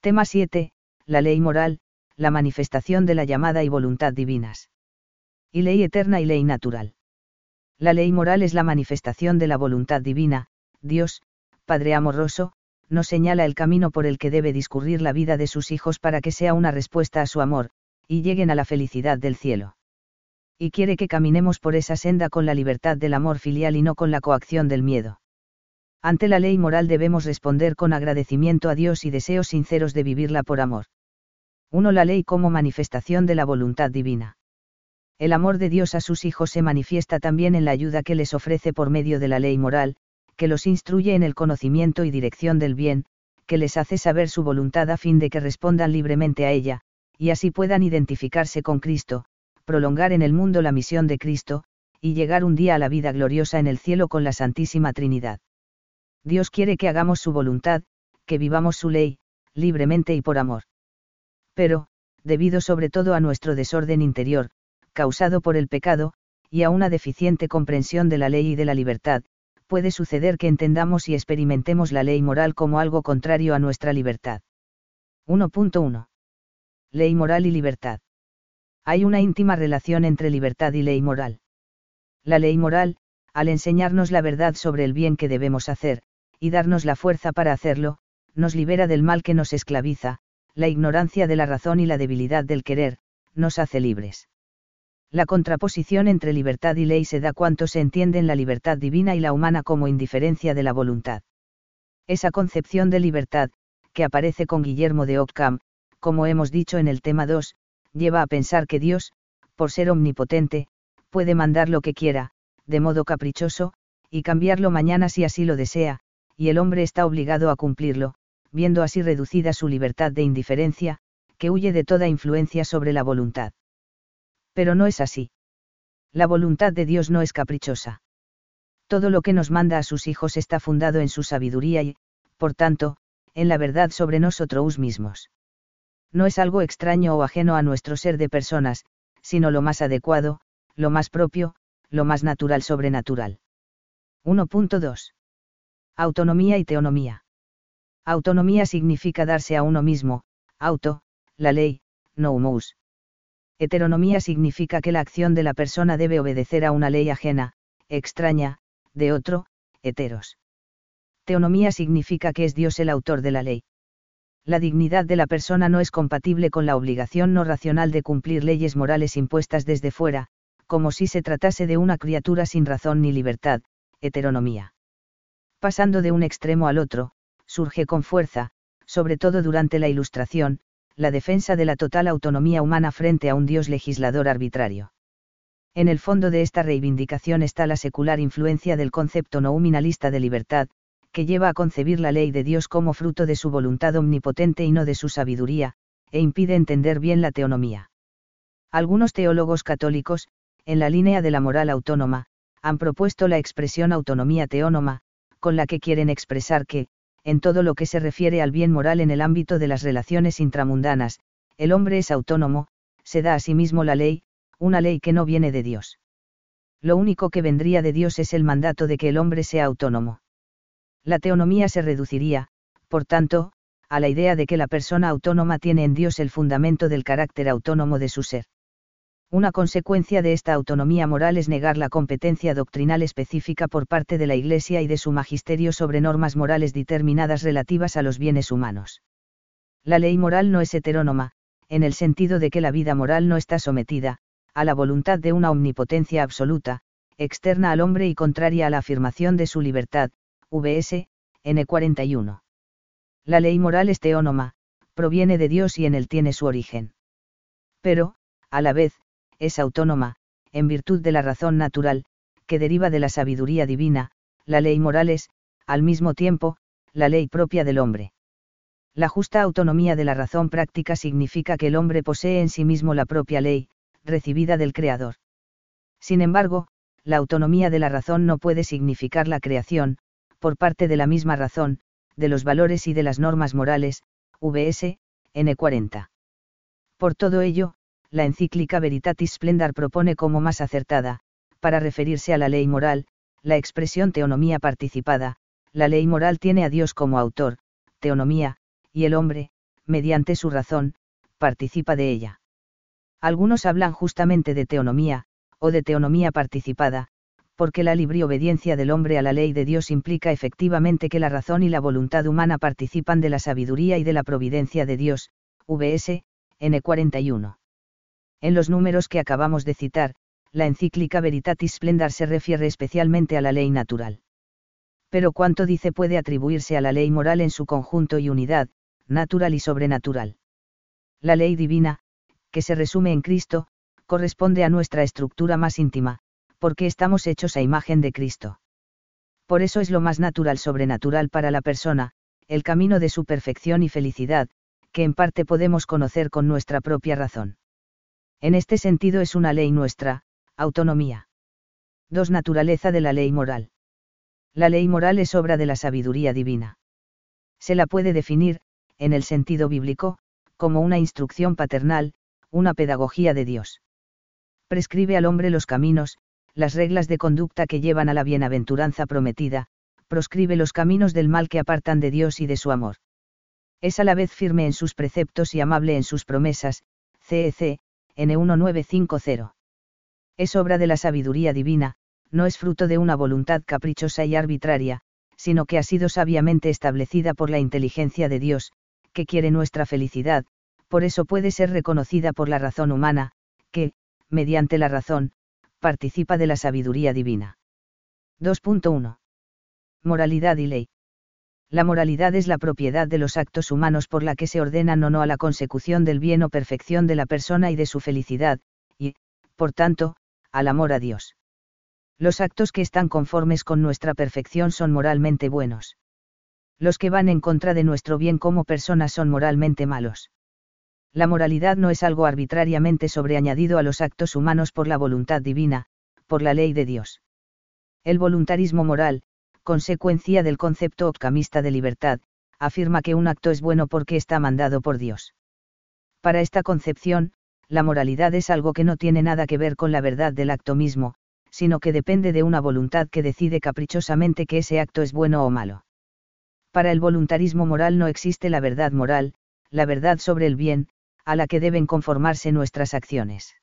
Tema 7. La ley moral, la manifestación de la llamada y voluntad divinas. Y ley eterna y ley natural. La ley moral es la manifestación de la voluntad divina, Dios, Padre amoroso, nos señala el camino por el que debe discurrir la vida de sus hijos para que sea una respuesta a su amor, y lleguen a la felicidad del cielo. Y quiere que caminemos por esa senda con la libertad del amor filial y no con la coacción del miedo. Ante la ley moral debemos responder con agradecimiento a Dios y deseos sinceros de vivirla por amor. 1. La ley como manifestación de la voluntad divina. El amor de Dios a sus hijos se manifiesta también en la ayuda que les ofrece por medio de la ley moral, que los instruye en el conocimiento y dirección del bien, que les hace saber su voluntad a fin de que respondan libremente a ella, y así puedan identificarse con Cristo, prolongar en el mundo la misión de Cristo, y llegar un día a la vida gloriosa en el cielo con la Santísima Trinidad. Dios quiere que hagamos su voluntad, que vivamos su ley, libremente y por amor. Pero, debido sobre todo a nuestro desorden interior, causado por el pecado, y a una deficiente comprensión de la ley y de la libertad, puede suceder que entendamos y experimentemos la ley moral como algo contrario a nuestra libertad. 1.1 ley moral y libertad. Hay una íntima relación entre libertad y ley moral. La ley moral, al enseñarnos la verdad sobre el bien que debemos hacer, y darnos la fuerza para hacerlo, nos libera del mal que nos esclaviza, la ignorancia de la razón y la debilidad del querer, nos hace libres. La contraposición entre libertad y ley se da cuanto se entiende en la libertad divina y la humana como indiferencia de la voluntad. Esa concepción de libertad, que aparece con Guillermo de Ockham, como hemos dicho en el tema 2, lleva a pensar que Dios, por ser omnipotente, puede mandar lo que quiera, de modo caprichoso, y cambiarlo mañana si así lo desea, y el hombre está obligado a cumplirlo, viendo así reducida su libertad de indiferencia, que huye de toda influencia sobre la voluntad. Pero no es así. La voluntad de Dios no es caprichosa. Todo lo que nos manda a sus hijos está fundado en su sabiduría y, por tanto, en la verdad sobre nosotros mismos no es algo extraño o ajeno a nuestro ser de personas, sino lo más adecuado, lo más propio, lo más natural sobrenatural. 1.2. Autonomía y teonomía. Autonomía significa darse a uno mismo, auto, la ley, no humus. Heteronomía significa que la acción de la persona debe obedecer a una ley ajena, extraña, de otro, heteros. Teonomía significa que es Dios el autor de la ley la dignidad de la persona no es compatible con la obligación no racional de cumplir leyes morales impuestas desde fuera, como si se tratase de una criatura sin razón ni libertad, heteronomía. Pasando de un extremo al otro, surge con fuerza, sobre todo durante la Ilustración, la defensa de la total autonomía humana frente a un Dios legislador arbitrario. En el fondo de esta reivindicación está la secular influencia del concepto nominalista de libertad, que lleva a concebir la ley de Dios como fruto de su voluntad omnipotente y no de su sabiduría, e impide entender bien la teonomía. Algunos teólogos católicos, en la línea de la moral autónoma, han propuesto la expresión autonomía teónoma, con la que quieren expresar que, en todo lo que se refiere al bien moral en el ámbito de las relaciones intramundanas, el hombre es autónomo, se da a sí mismo la ley, una ley que no viene de Dios. Lo único que vendría de Dios es el mandato de que el hombre sea autónomo. La teonomía se reduciría, por tanto, a la idea de que la persona autónoma tiene en Dios el fundamento del carácter autónomo de su ser. Una consecuencia de esta autonomía moral es negar la competencia doctrinal específica por parte de la Iglesia y de su magisterio sobre normas morales determinadas relativas a los bienes humanos. La ley moral no es heterónoma, en el sentido de que la vida moral no está sometida, a la voluntad de una omnipotencia absoluta, externa al hombre y contraria a la afirmación de su libertad, vs. N41. La ley moral es teónoma, proviene de Dios y en él tiene su origen. Pero, a la vez, es autónoma, en virtud de la razón natural, que deriva de la sabiduría divina, la ley moral es, al mismo tiempo, la ley propia del hombre. La justa autonomía de la razón práctica significa que el hombre posee en sí mismo la propia ley, recibida del Creador. Sin embargo, la autonomía de la razón no puede significar la creación, por parte de la misma razón, de los valores y de las normas morales, vs. N40. Por todo ello, la encíclica Veritatis Splendor propone como más acertada, para referirse a la ley moral, la expresión teonomía participada, la ley moral tiene a Dios como autor, teonomía, y el hombre, mediante su razón, participa de ella. Algunos hablan justamente de teonomía, o de teonomía participada, porque la libre obediencia del hombre a la ley de Dios implica efectivamente que la razón y la voluntad humana participan de la sabiduría y de la providencia de Dios, vs. N41. En los números que acabamos de citar, la encíclica Veritatis Splendor se refiere especialmente a la ley natural. Pero cuánto dice puede atribuirse a la ley moral en su conjunto y unidad, natural y sobrenatural. La ley divina, que se resume en Cristo, corresponde a nuestra estructura más íntima, porque estamos hechos a imagen de Cristo. Por eso es lo más natural sobrenatural para la persona, el camino de su perfección y felicidad, que en parte podemos conocer con nuestra propia razón. En este sentido es una ley nuestra, autonomía. 2. Naturaleza de la ley moral. La ley moral es obra de la sabiduría divina. Se la puede definir, en el sentido bíblico, como una instrucción paternal, una pedagogía de Dios. Prescribe al hombre los caminos, las reglas de conducta que llevan a la bienaventuranza prometida, proscribe los caminos del mal que apartan de Dios y de su amor. Es a la vez firme en sus preceptos y amable en sus promesas, CEC, N1950. Es obra de la sabiduría divina, no es fruto de una voluntad caprichosa y arbitraria, sino que ha sido sabiamente establecida por la inteligencia de Dios, que quiere nuestra felicidad, por eso puede ser reconocida por la razón humana, que, mediante la razón, participa de la sabiduría divina. 2.1. Moralidad y ley. La moralidad es la propiedad de los actos humanos por la que se ordenan o no a la consecución del bien o perfección de la persona y de su felicidad, y, por tanto, al amor a Dios. Los actos que están conformes con nuestra perfección son moralmente buenos. Los que van en contra de nuestro bien como personas son moralmente malos la moralidad no es algo arbitrariamente sobreañadido a los actos humanos por la voluntad divina, por la ley de Dios. El voluntarismo moral, consecuencia del concepto optimista de libertad, afirma que un acto es bueno porque está mandado por Dios. Para esta concepción, la moralidad es algo que no tiene nada que ver con la verdad del acto mismo, sino que depende de una voluntad que decide caprichosamente que ese acto es bueno o malo. Para el voluntarismo moral no existe la verdad moral, la verdad sobre el bien, a la que deben conformarse nuestras acciones.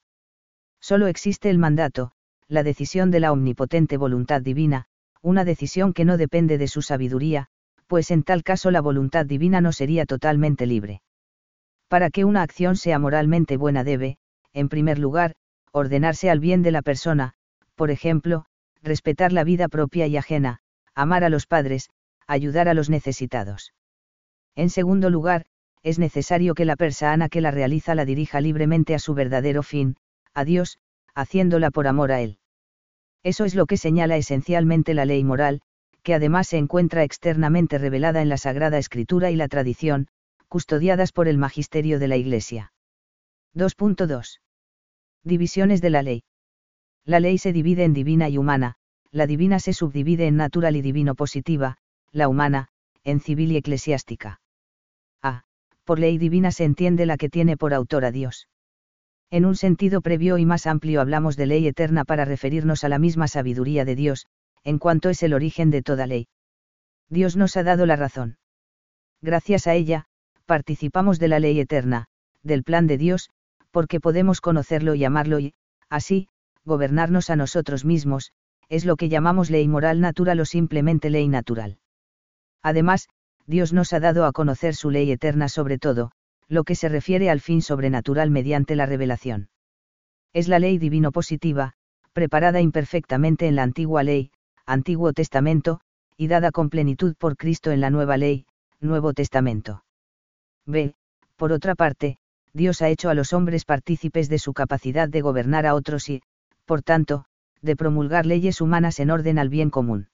Solo existe el mandato, la decisión de la omnipotente voluntad divina, una decisión que no depende de su sabiduría, pues en tal caso la voluntad divina no sería totalmente libre. Para que una acción sea moralmente buena debe, en primer lugar, ordenarse al bien de la persona, por ejemplo, respetar la vida propia y ajena, amar a los padres, ayudar a los necesitados. En segundo lugar, es necesario que la persona que la realiza la dirija libremente a su verdadero fin, a Dios, haciéndola por amor a Él. Eso es lo que señala esencialmente la ley moral, que además se encuentra externamente revelada en la Sagrada Escritura y la tradición, custodiadas por el magisterio de la Iglesia. 2.2. Divisiones de la ley. La ley se divide en divina y humana, la divina se subdivide en natural y divino positiva, la humana, en civil y eclesiástica. A por ley divina se entiende la que tiene por autor a Dios. En un sentido previo y más amplio hablamos de ley eterna para referirnos a la misma sabiduría de Dios, en cuanto es el origen de toda ley. Dios nos ha dado la razón. Gracias a ella, participamos de la ley eterna, del plan de Dios, porque podemos conocerlo y amarlo y, así, gobernarnos a nosotros mismos, es lo que llamamos ley moral natural o simplemente ley natural. Además, Dios nos ha dado a conocer su ley eterna sobre todo, lo que se refiere al fin sobrenatural mediante la revelación. Es la ley divino positiva, preparada imperfectamente en la antigua ley, Antiguo Testamento, y dada con plenitud por Cristo en la nueva ley, Nuevo Testamento. B. Por otra parte, Dios ha hecho a los hombres partícipes de su capacidad de gobernar a otros y, por tanto, de promulgar leyes humanas en orden al bien común.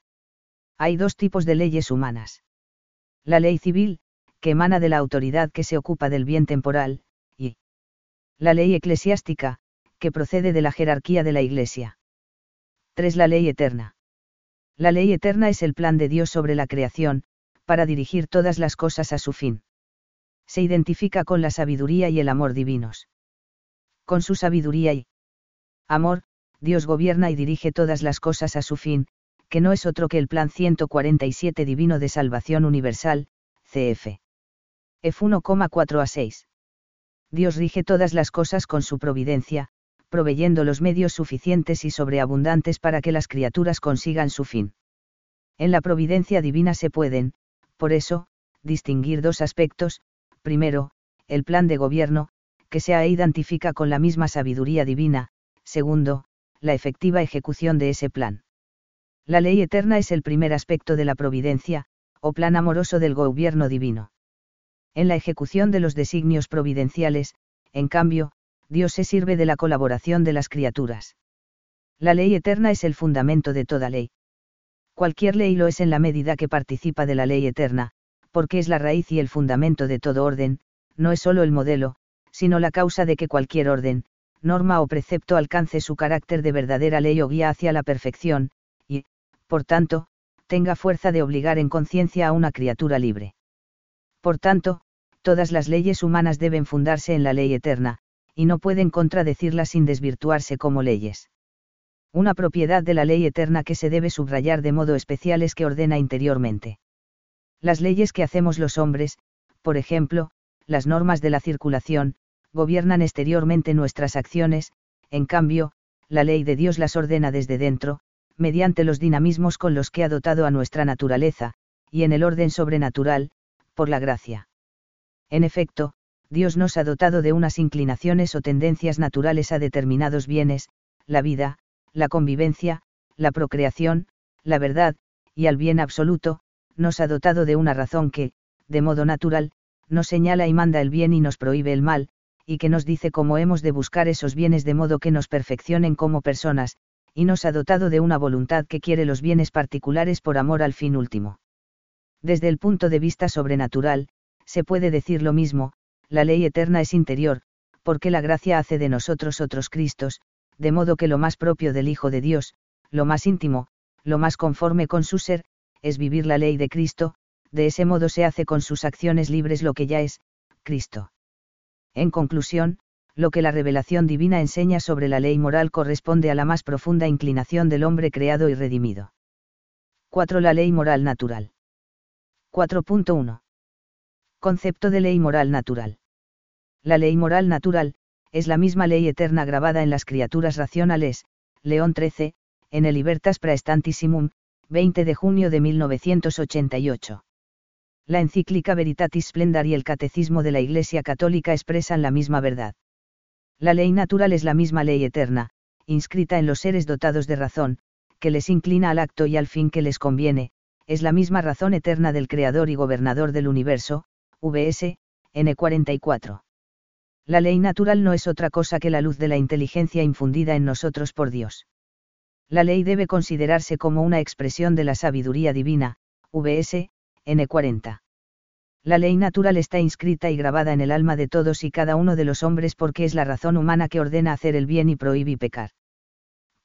Hay dos tipos de leyes humanas la ley civil, que emana de la autoridad que se ocupa del bien temporal, y la ley eclesiástica, que procede de la jerarquía de la Iglesia. 3. La ley eterna. La ley eterna es el plan de Dios sobre la creación, para dirigir todas las cosas a su fin. Se identifica con la sabiduría y el amor divinos. Con su sabiduría y amor, Dios gobierna y dirige todas las cosas a su fin, que no es otro que el Plan 147 Divino de Salvación Universal, CF. F 1,4 a 6. Dios rige todas las cosas con su providencia, proveyendo los medios suficientes y sobreabundantes para que las criaturas consigan su fin. En la providencia divina se pueden, por eso, distinguir dos aspectos, primero, el plan de gobierno, que se identifica con la misma sabiduría divina, segundo, la efectiva ejecución de ese plan. La ley eterna es el primer aspecto de la providencia, o plan amoroso del gobierno divino. En la ejecución de los designios providenciales, en cambio, Dios se sirve de la colaboración de las criaturas. La ley eterna es el fundamento de toda ley. Cualquier ley lo es en la medida que participa de la ley eterna, porque es la raíz y el fundamento de todo orden, no es solo el modelo, sino la causa de que cualquier orden, norma o precepto alcance su carácter de verdadera ley o guía hacia la perfección, y, por tanto, tenga fuerza de obligar en conciencia a una criatura libre. Por tanto, todas las leyes humanas deben fundarse en la ley eterna, y no pueden contradecirla sin desvirtuarse como leyes. Una propiedad de la ley eterna que se debe subrayar de modo especial es que ordena interiormente. Las leyes que hacemos los hombres, por ejemplo, las normas de la circulación, gobiernan exteriormente nuestras acciones, en cambio, la ley de Dios las ordena desde dentro, mediante los dinamismos con los que ha dotado a nuestra naturaleza, y en el orden sobrenatural, por la gracia. En efecto, Dios nos ha dotado de unas inclinaciones o tendencias naturales a determinados bienes, la vida, la convivencia, la procreación, la verdad, y al bien absoluto, nos ha dotado de una razón que, de modo natural, nos señala y manda el bien y nos prohíbe el mal, y que nos dice cómo hemos de buscar esos bienes de modo que nos perfeccionen como personas, y nos ha dotado de una voluntad que quiere los bienes particulares por amor al fin último. Desde el punto de vista sobrenatural, se puede decir lo mismo, la ley eterna es interior, porque la gracia hace de nosotros otros Cristos, de modo que lo más propio del Hijo de Dios, lo más íntimo, lo más conforme con su ser, es vivir la ley de Cristo, de ese modo se hace con sus acciones libres lo que ya es, Cristo. En conclusión, lo que la revelación divina enseña sobre la ley moral corresponde a la más profunda inclinación del hombre creado y redimido. 4. La ley moral natural. 4.1. Concepto de ley moral natural. La ley moral natural, es la misma ley eterna grabada en las criaturas racionales, León 13, en el Libertas Praestantissimum, 20 de junio de 1988. La encíclica Veritatis Splendor y el Catecismo de la Iglesia Católica expresan la misma verdad. La ley natural es la misma ley eterna, inscrita en los seres dotados de razón, que les inclina al acto y al fin que les conviene, es la misma razón eterna del Creador y Gobernador del Universo, VS, N44. La ley natural no es otra cosa que la luz de la inteligencia infundida en nosotros por Dios. La ley debe considerarse como una expresión de la sabiduría divina, VS, N40. La ley natural está inscrita y grabada en el alma de todos y cada uno de los hombres porque es la razón humana que ordena hacer el bien y prohíbe pecar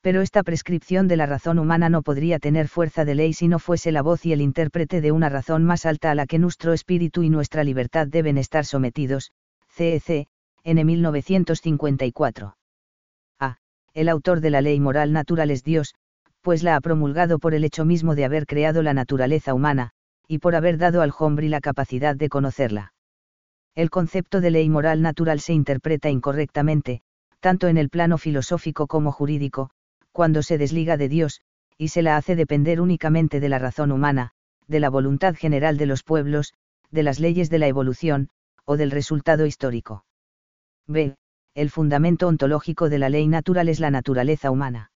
pero esta prescripción de la razón humana no podría tener fuerza de ley si no fuese la voz y el intérprete de una razón más alta a la que nuestro espíritu y nuestra libertad deben estar sometidos, CEC, N 1954. A. El autor de la ley moral natural es Dios, pues la ha promulgado por el hecho mismo de haber creado la naturaleza humana, y por haber dado al hombre la capacidad de conocerla. El concepto de ley moral natural se interpreta incorrectamente, tanto en el plano filosófico como jurídico, cuando se desliga de Dios, y se la hace depender únicamente de la razón humana, de la voluntad general de los pueblos, de las leyes de la evolución, o del resultado histórico. B. El fundamento ontológico de la ley natural es la naturaleza humana.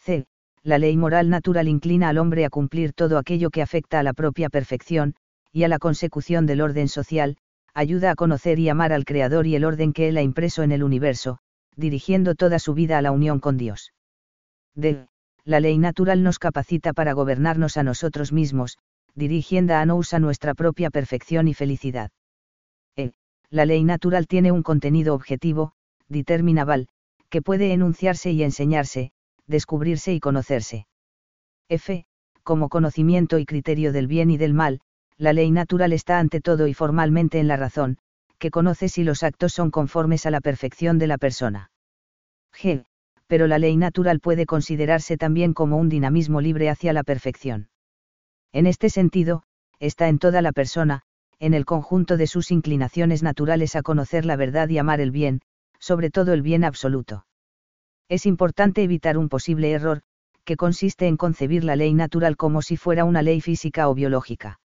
C. La ley moral natural inclina al hombre a cumplir todo aquello que afecta a la propia perfección, y a la consecución del orden social, ayuda a conocer y amar al Creador y el orden que Él ha impreso en el universo, dirigiendo toda su vida a la unión con Dios. D. La ley natural nos capacita para gobernarnos a nosotros mismos, dirigiendo a nos a nuestra propia perfección y felicidad. E. La ley natural tiene un contenido objetivo, determinable, que puede enunciarse y enseñarse, descubrirse y conocerse. F. Como conocimiento y criterio del bien y del mal, la ley natural está ante todo y formalmente en la razón, que conoce si los actos son conformes a la perfección de la persona. G pero la ley natural puede considerarse también como un dinamismo libre hacia la perfección. En este sentido, está en toda la persona, en el conjunto de sus inclinaciones naturales a conocer la verdad y amar el bien, sobre todo el bien absoluto. Es importante evitar un posible error, que consiste en concebir la ley natural como si fuera una ley física o biológica.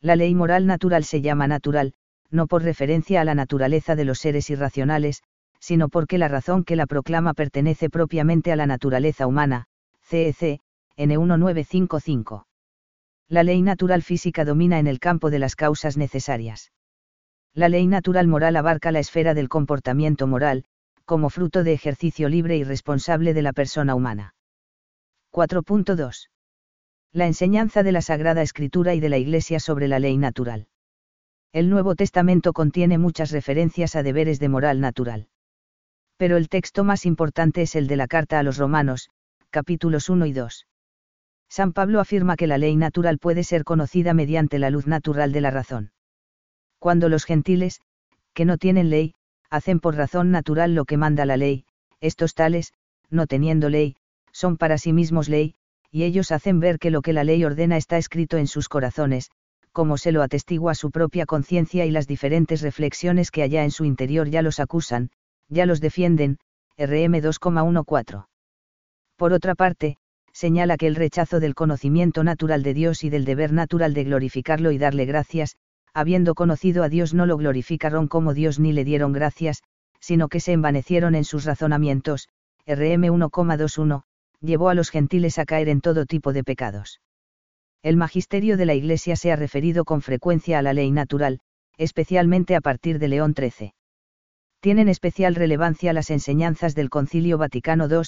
La ley moral natural se llama natural, no por referencia a la naturaleza de los seres irracionales, sino porque la razón que la proclama pertenece propiamente a la naturaleza humana, CEC, N1955. La ley natural física domina en el campo de las causas necesarias. La ley natural moral abarca la esfera del comportamiento moral, como fruto de ejercicio libre y responsable de la persona humana. 4.2. La enseñanza de la Sagrada Escritura y de la Iglesia sobre la ley natural. El Nuevo Testamento contiene muchas referencias a deberes de moral natural. Pero el texto más importante es el de la carta a los Romanos, capítulos 1 y 2. San Pablo afirma que la ley natural puede ser conocida mediante la luz natural de la razón. Cuando los gentiles, que no tienen ley, hacen por razón natural lo que manda la ley, estos tales, no teniendo ley, son para sí mismos ley, y ellos hacen ver que lo que la ley ordena está escrito en sus corazones, como se lo atestigua su propia conciencia y las diferentes reflexiones que allá en su interior ya los acusan, ya los defienden, RM 2,14. Por otra parte, señala que el rechazo del conocimiento natural de Dios y del deber natural de glorificarlo y darle gracias, habiendo conocido a Dios no lo glorificaron como Dios ni le dieron gracias, sino que se envanecieron en sus razonamientos, RM 1,21, llevó a los gentiles a caer en todo tipo de pecados. El magisterio de la Iglesia se ha referido con frecuencia a la ley natural, especialmente a partir de León XIII. Tienen especial relevancia las enseñanzas del Concilio Vaticano II,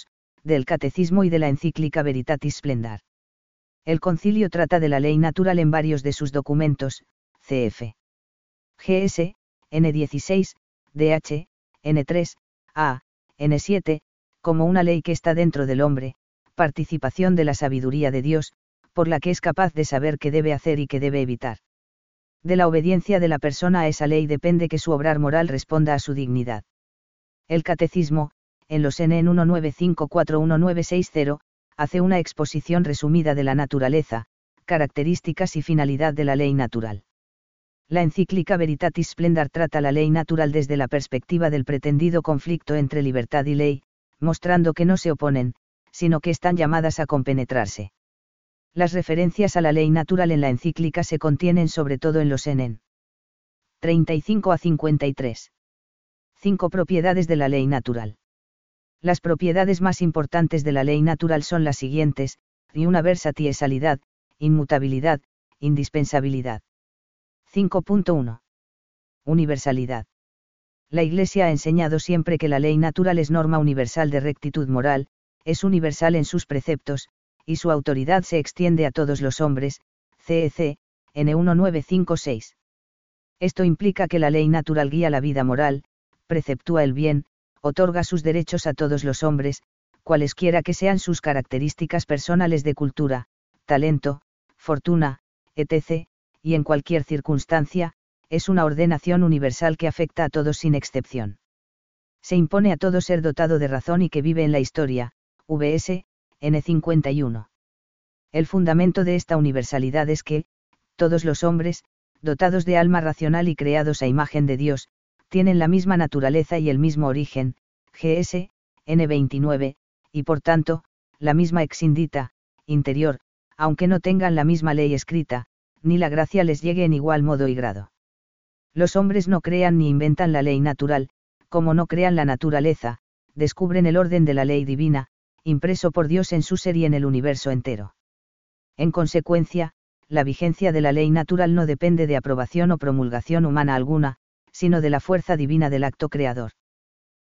del Catecismo y de la encíclica Veritatis Splendor. El concilio trata de la ley natural en varios de sus documentos, cf. GS, N16, DH, N3, A, N7, como una ley que está dentro del hombre, participación de la sabiduría de Dios, por la que es capaz de saber qué debe hacer y qué debe evitar. De la obediencia de la persona a esa ley depende que su obrar moral responda a su dignidad. El catecismo, en los N en 19541960, hace una exposición resumida de la naturaleza, características y finalidad de la ley natural. La encíclica Veritatis Splendor trata la ley natural desde la perspectiva del pretendido conflicto entre libertad y ley, mostrando que no se oponen, sino que están llamadas a compenetrarse. Las referencias a la ley natural en la encíclica se contienen sobre todo en los NN. 35 a 53. 5 propiedades de la ley natural. Las propiedades más importantes de la ley natural son las siguientes, y una versatilidad, inmutabilidad, indispensabilidad. 5.1. Universalidad. La Iglesia ha enseñado siempre que la ley natural es norma universal de rectitud moral, es universal en sus preceptos, y su autoridad se extiende a todos los hombres, CEC, N1956. Esto implica que la ley natural guía la vida moral, preceptúa el bien, otorga sus derechos a todos los hombres, cualesquiera que sean sus características personales de cultura, talento, fortuna, etc., y en cualquier circunstancia, es una ordenación universal que afecta a todos sin excepción. Se impone a todo ser dotado de razón y que vive en la historia, VS, N51. El fundamento de esta universalidad es que, todos los hombres, dotados de alma racional y creados a imagen de Dios, tienen la misma naturaleza y el mismo origen, GS, N29, y por tanto, la misma exindita, interior, aunque no tengan la misma ley escrita, ni la gracia les llegue en igual modo y grado. Los hombres no crean ni inventan la ley natural, como no crean la naturaleza, descubren el orden de la ley divina, impreso por Dios en su ser y en el universo entero. En consecuencia, la vigencia de la ley natural no depende de aprobación o promulgación humana alguna, sino de la fuerza divina del acto creador.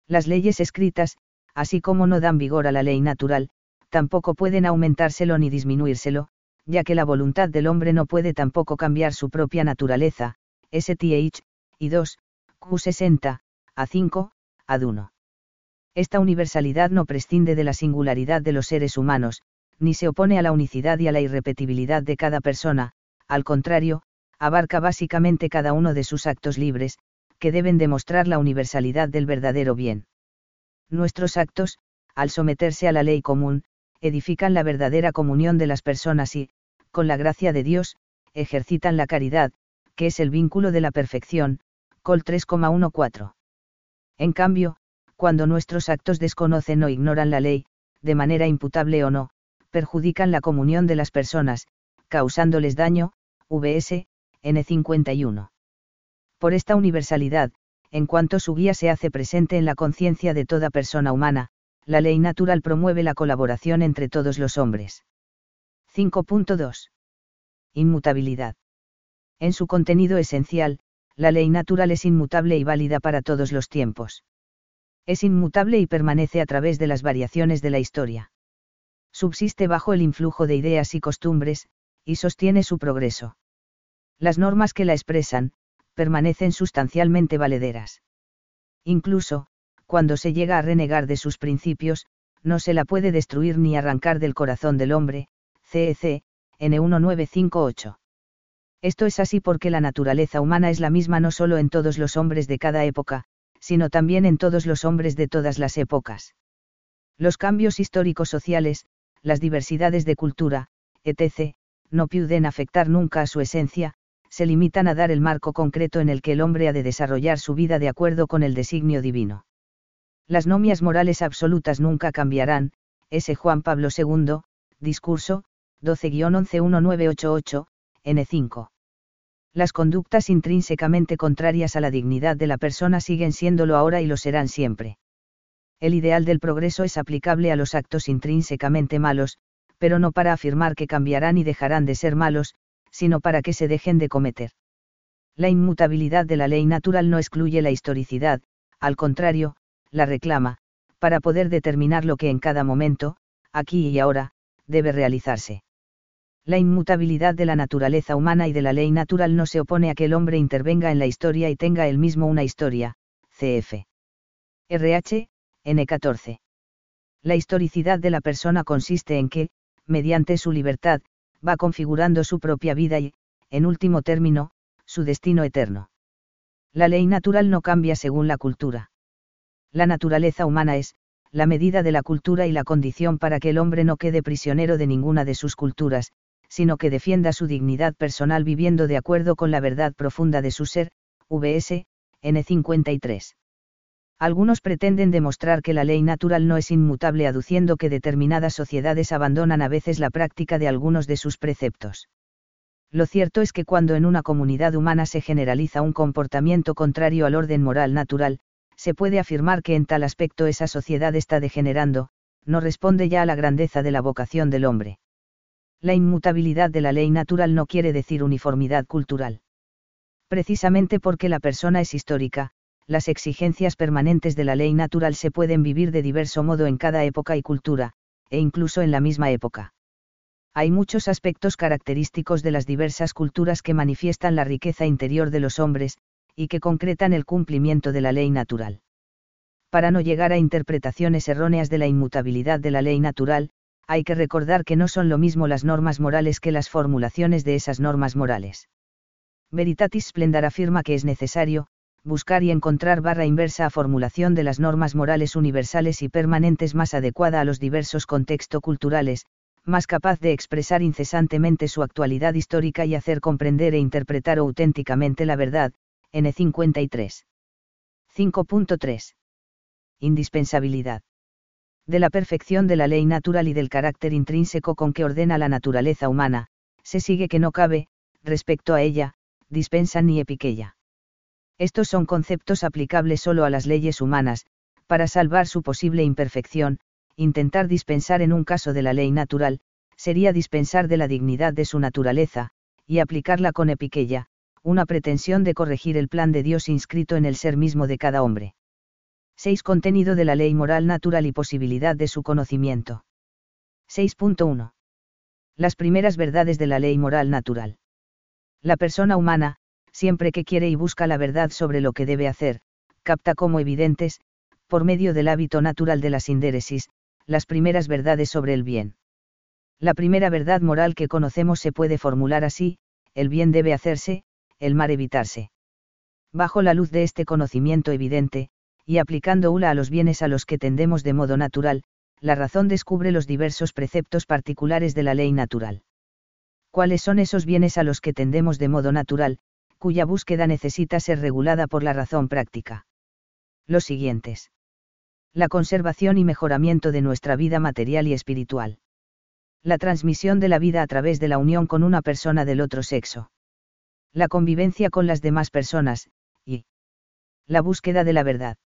Las leyes escritas, así como no dan vigor a la ley natural, tampoco pueden aumentárselo ni disminuírselo, ya que la voluntad del hombre no puede tampoco cambiar su propia naturaleza, STH, y 2, Q60, A5, AD1. Esta universalidad no prescinde de la singularidad de los seres humanos, ni se opone a la unicidad y a la irrepetibilidad de cada persona, al contrario, abarca básicamente cada uno de sus actos libres, que deben demostrar la universalidad del verdadero bien. Nuestros actos, al someterse a la ley común, edifican la verdadera comunión de las personas y, con la gracia de Dios, ejercitan la caridad, que es el vínculo de la perfección, Col 3,14. En cambio, cuando nuestros actos desconocen o ignoran la ley, de manera imputable o no, perjudican la comunión de las personas, causándoles daño, vs. N51. Por esta universalidad, en cuanto su guía se hace presente en la conciencia de toda persona humana, la ley natural promueve la colaboración entre todos los hombres. 5.2. Inmutabilidad. En su contenido esencial, la ley natural es inmutable y válida para todos los tiempos. Es inmutable y permanece a través de las variaciones de la historia. Subsiste bajo el influjo de ideas y costumbres, y sostiene su progreso. Las normas que la expresan, permanecen sustancialmente valederas. Incluso, cuando se llega a renegar de sus principios, no se la puede destruir ni arrancar del corazón del hombre, CEC, N1958. Esto es así porque la naturaleza humana es la misma no solo en todos los hombres de cada época, sino también en todos los hombres de todas las épocas. Los cambios históricos sociales, las diversidades de cultura, etc., no pueden afectar nunca a su esencia, se limitan a dar el marco concreto en el que el hombre ha de desarrollar su vida de acuerdo con el designio divino. Las nomias morales absolutas nunca cambiarán, S. Juan Pablo II, discurso, 12-11988, N5. Las conductas intrínsecamente contrarias a la dignidad de la persona siguen siéndolo ahora y lo serán siempre. El ideal del progreso es aplicable a los actos intrínsecamente malos, pero no para afirmar que cambiarán y dejarán de ser malos, sino para que se dejen de cometer. La inmutabilidad de la ley natural no excluye la historicidad, al contrario, la reclama, para poder determinar lo que en cada momento, aquí y ahora, debe realizarse. La inmutabilidad de la naturaleza humana y de la ley natural no se opone a que el hombre intervenga en la historia y tenga él mismo una historia, cf. RH, N14. La historicidad de la persona consiste en que, mediante su libertad, va configurando su propia vida y, en último término, su destino eterno. La ley natural no cambia según la cultura la naturaleza humana es, la medida de la cultura y la condición para que el hombre no quede prisionero de ninguna de sus culturas, sino que defienda su dignidad personal viviendo de acuerdo con la verdad profunda de su ser, vs. N53. Algunos pretenden demostrar que la ley natural no es inmutable aduciendo que determinadas sociedades abandonan a veces la práctica de algunos de sus preceptos. Lo cierto es que cuando en una comunidad humana se generaliza un comportamiento contrario al orden moral natural, se puede afirmar que en tal aspecto esa sociedad está degenerando, no responde ya a la grandeza de la vocación del hombre. La inmutabilidad de la ley natural no quiere decir uniformidad cultural. Precisamente porque la persona es histórica, las exigencias permanentes de la ley natural se pueden vivir de diverso modo en cada época y cultura, e incluso en la misma época. Hay muchos aspectos característicos de las diversas culturas que manifiestan la riqueza interior de los hombres, y que concretan el cumplimiento de la ley natural. Para no llegar a interpretaciones erróneas de la inmutabilidad de la ley natural, hay que recordar que no son lo mismo las normas morales que las formulaciones de esas normas morales. Veritatis Splendor afirma que es necesario, buscar y encontrar barra inversa a formulación de las normas morales universales y permanentes más adecuada a los diversos contextos culturales, más capaz de expresar incesantemente su actualidad histórica y hacer comprender e interpretar auténticamente la verdad, N53. 5.3. Indispensabilidad. De la perfección de la ley natural y del carácter intrínseco con que ordena la naturaleza humana, se sigue que no cabe, respecto a ella, dispensa ni epiqueya. Estos son conceptos aplicables solo a las leyes humanas, para salvar su posible imperfección, intentar dispensar en un caso de la ley natural, sería dispensar de la dignidad de su naturaleza, y aplicarla con epiqueya, una pretensión de corregir el plan de Dios inscrito en el ser mismo de cada hombre. 6. Contenido de la ley moral natural y posibilidad de su conocimiento. 6.1. Las primeras verdades de la ley moral natural. La persona humana, siempre que quiere y busca la verdad sobre lo que debe hacer, capta como evidentes, por medio del hábito natural de la sindéresis, las primeras verdades sobre el bien. La primera verdad moral que conocemos se puede formular así, el bien debe hacerse, el mar evitarse. Bajo la luz de este conocimiento evidente, y aplicando ULA a los bienes a los que tendemos de modo natural, la razón descubre los diversos preceptos particulares de la ley natural. ¿Cuáles son esos bienes a los que tendemos de modo natural, cuya búsqueda necesita ser regulada por la razón práctica. Los siguientes. La conservación y mejoramiento de nuestra vida material y espiritual. La transmisión de la vida a través de la unión con una persona del otro sexo. La convivencia con las demás personas, y la búsqueda de la verdad.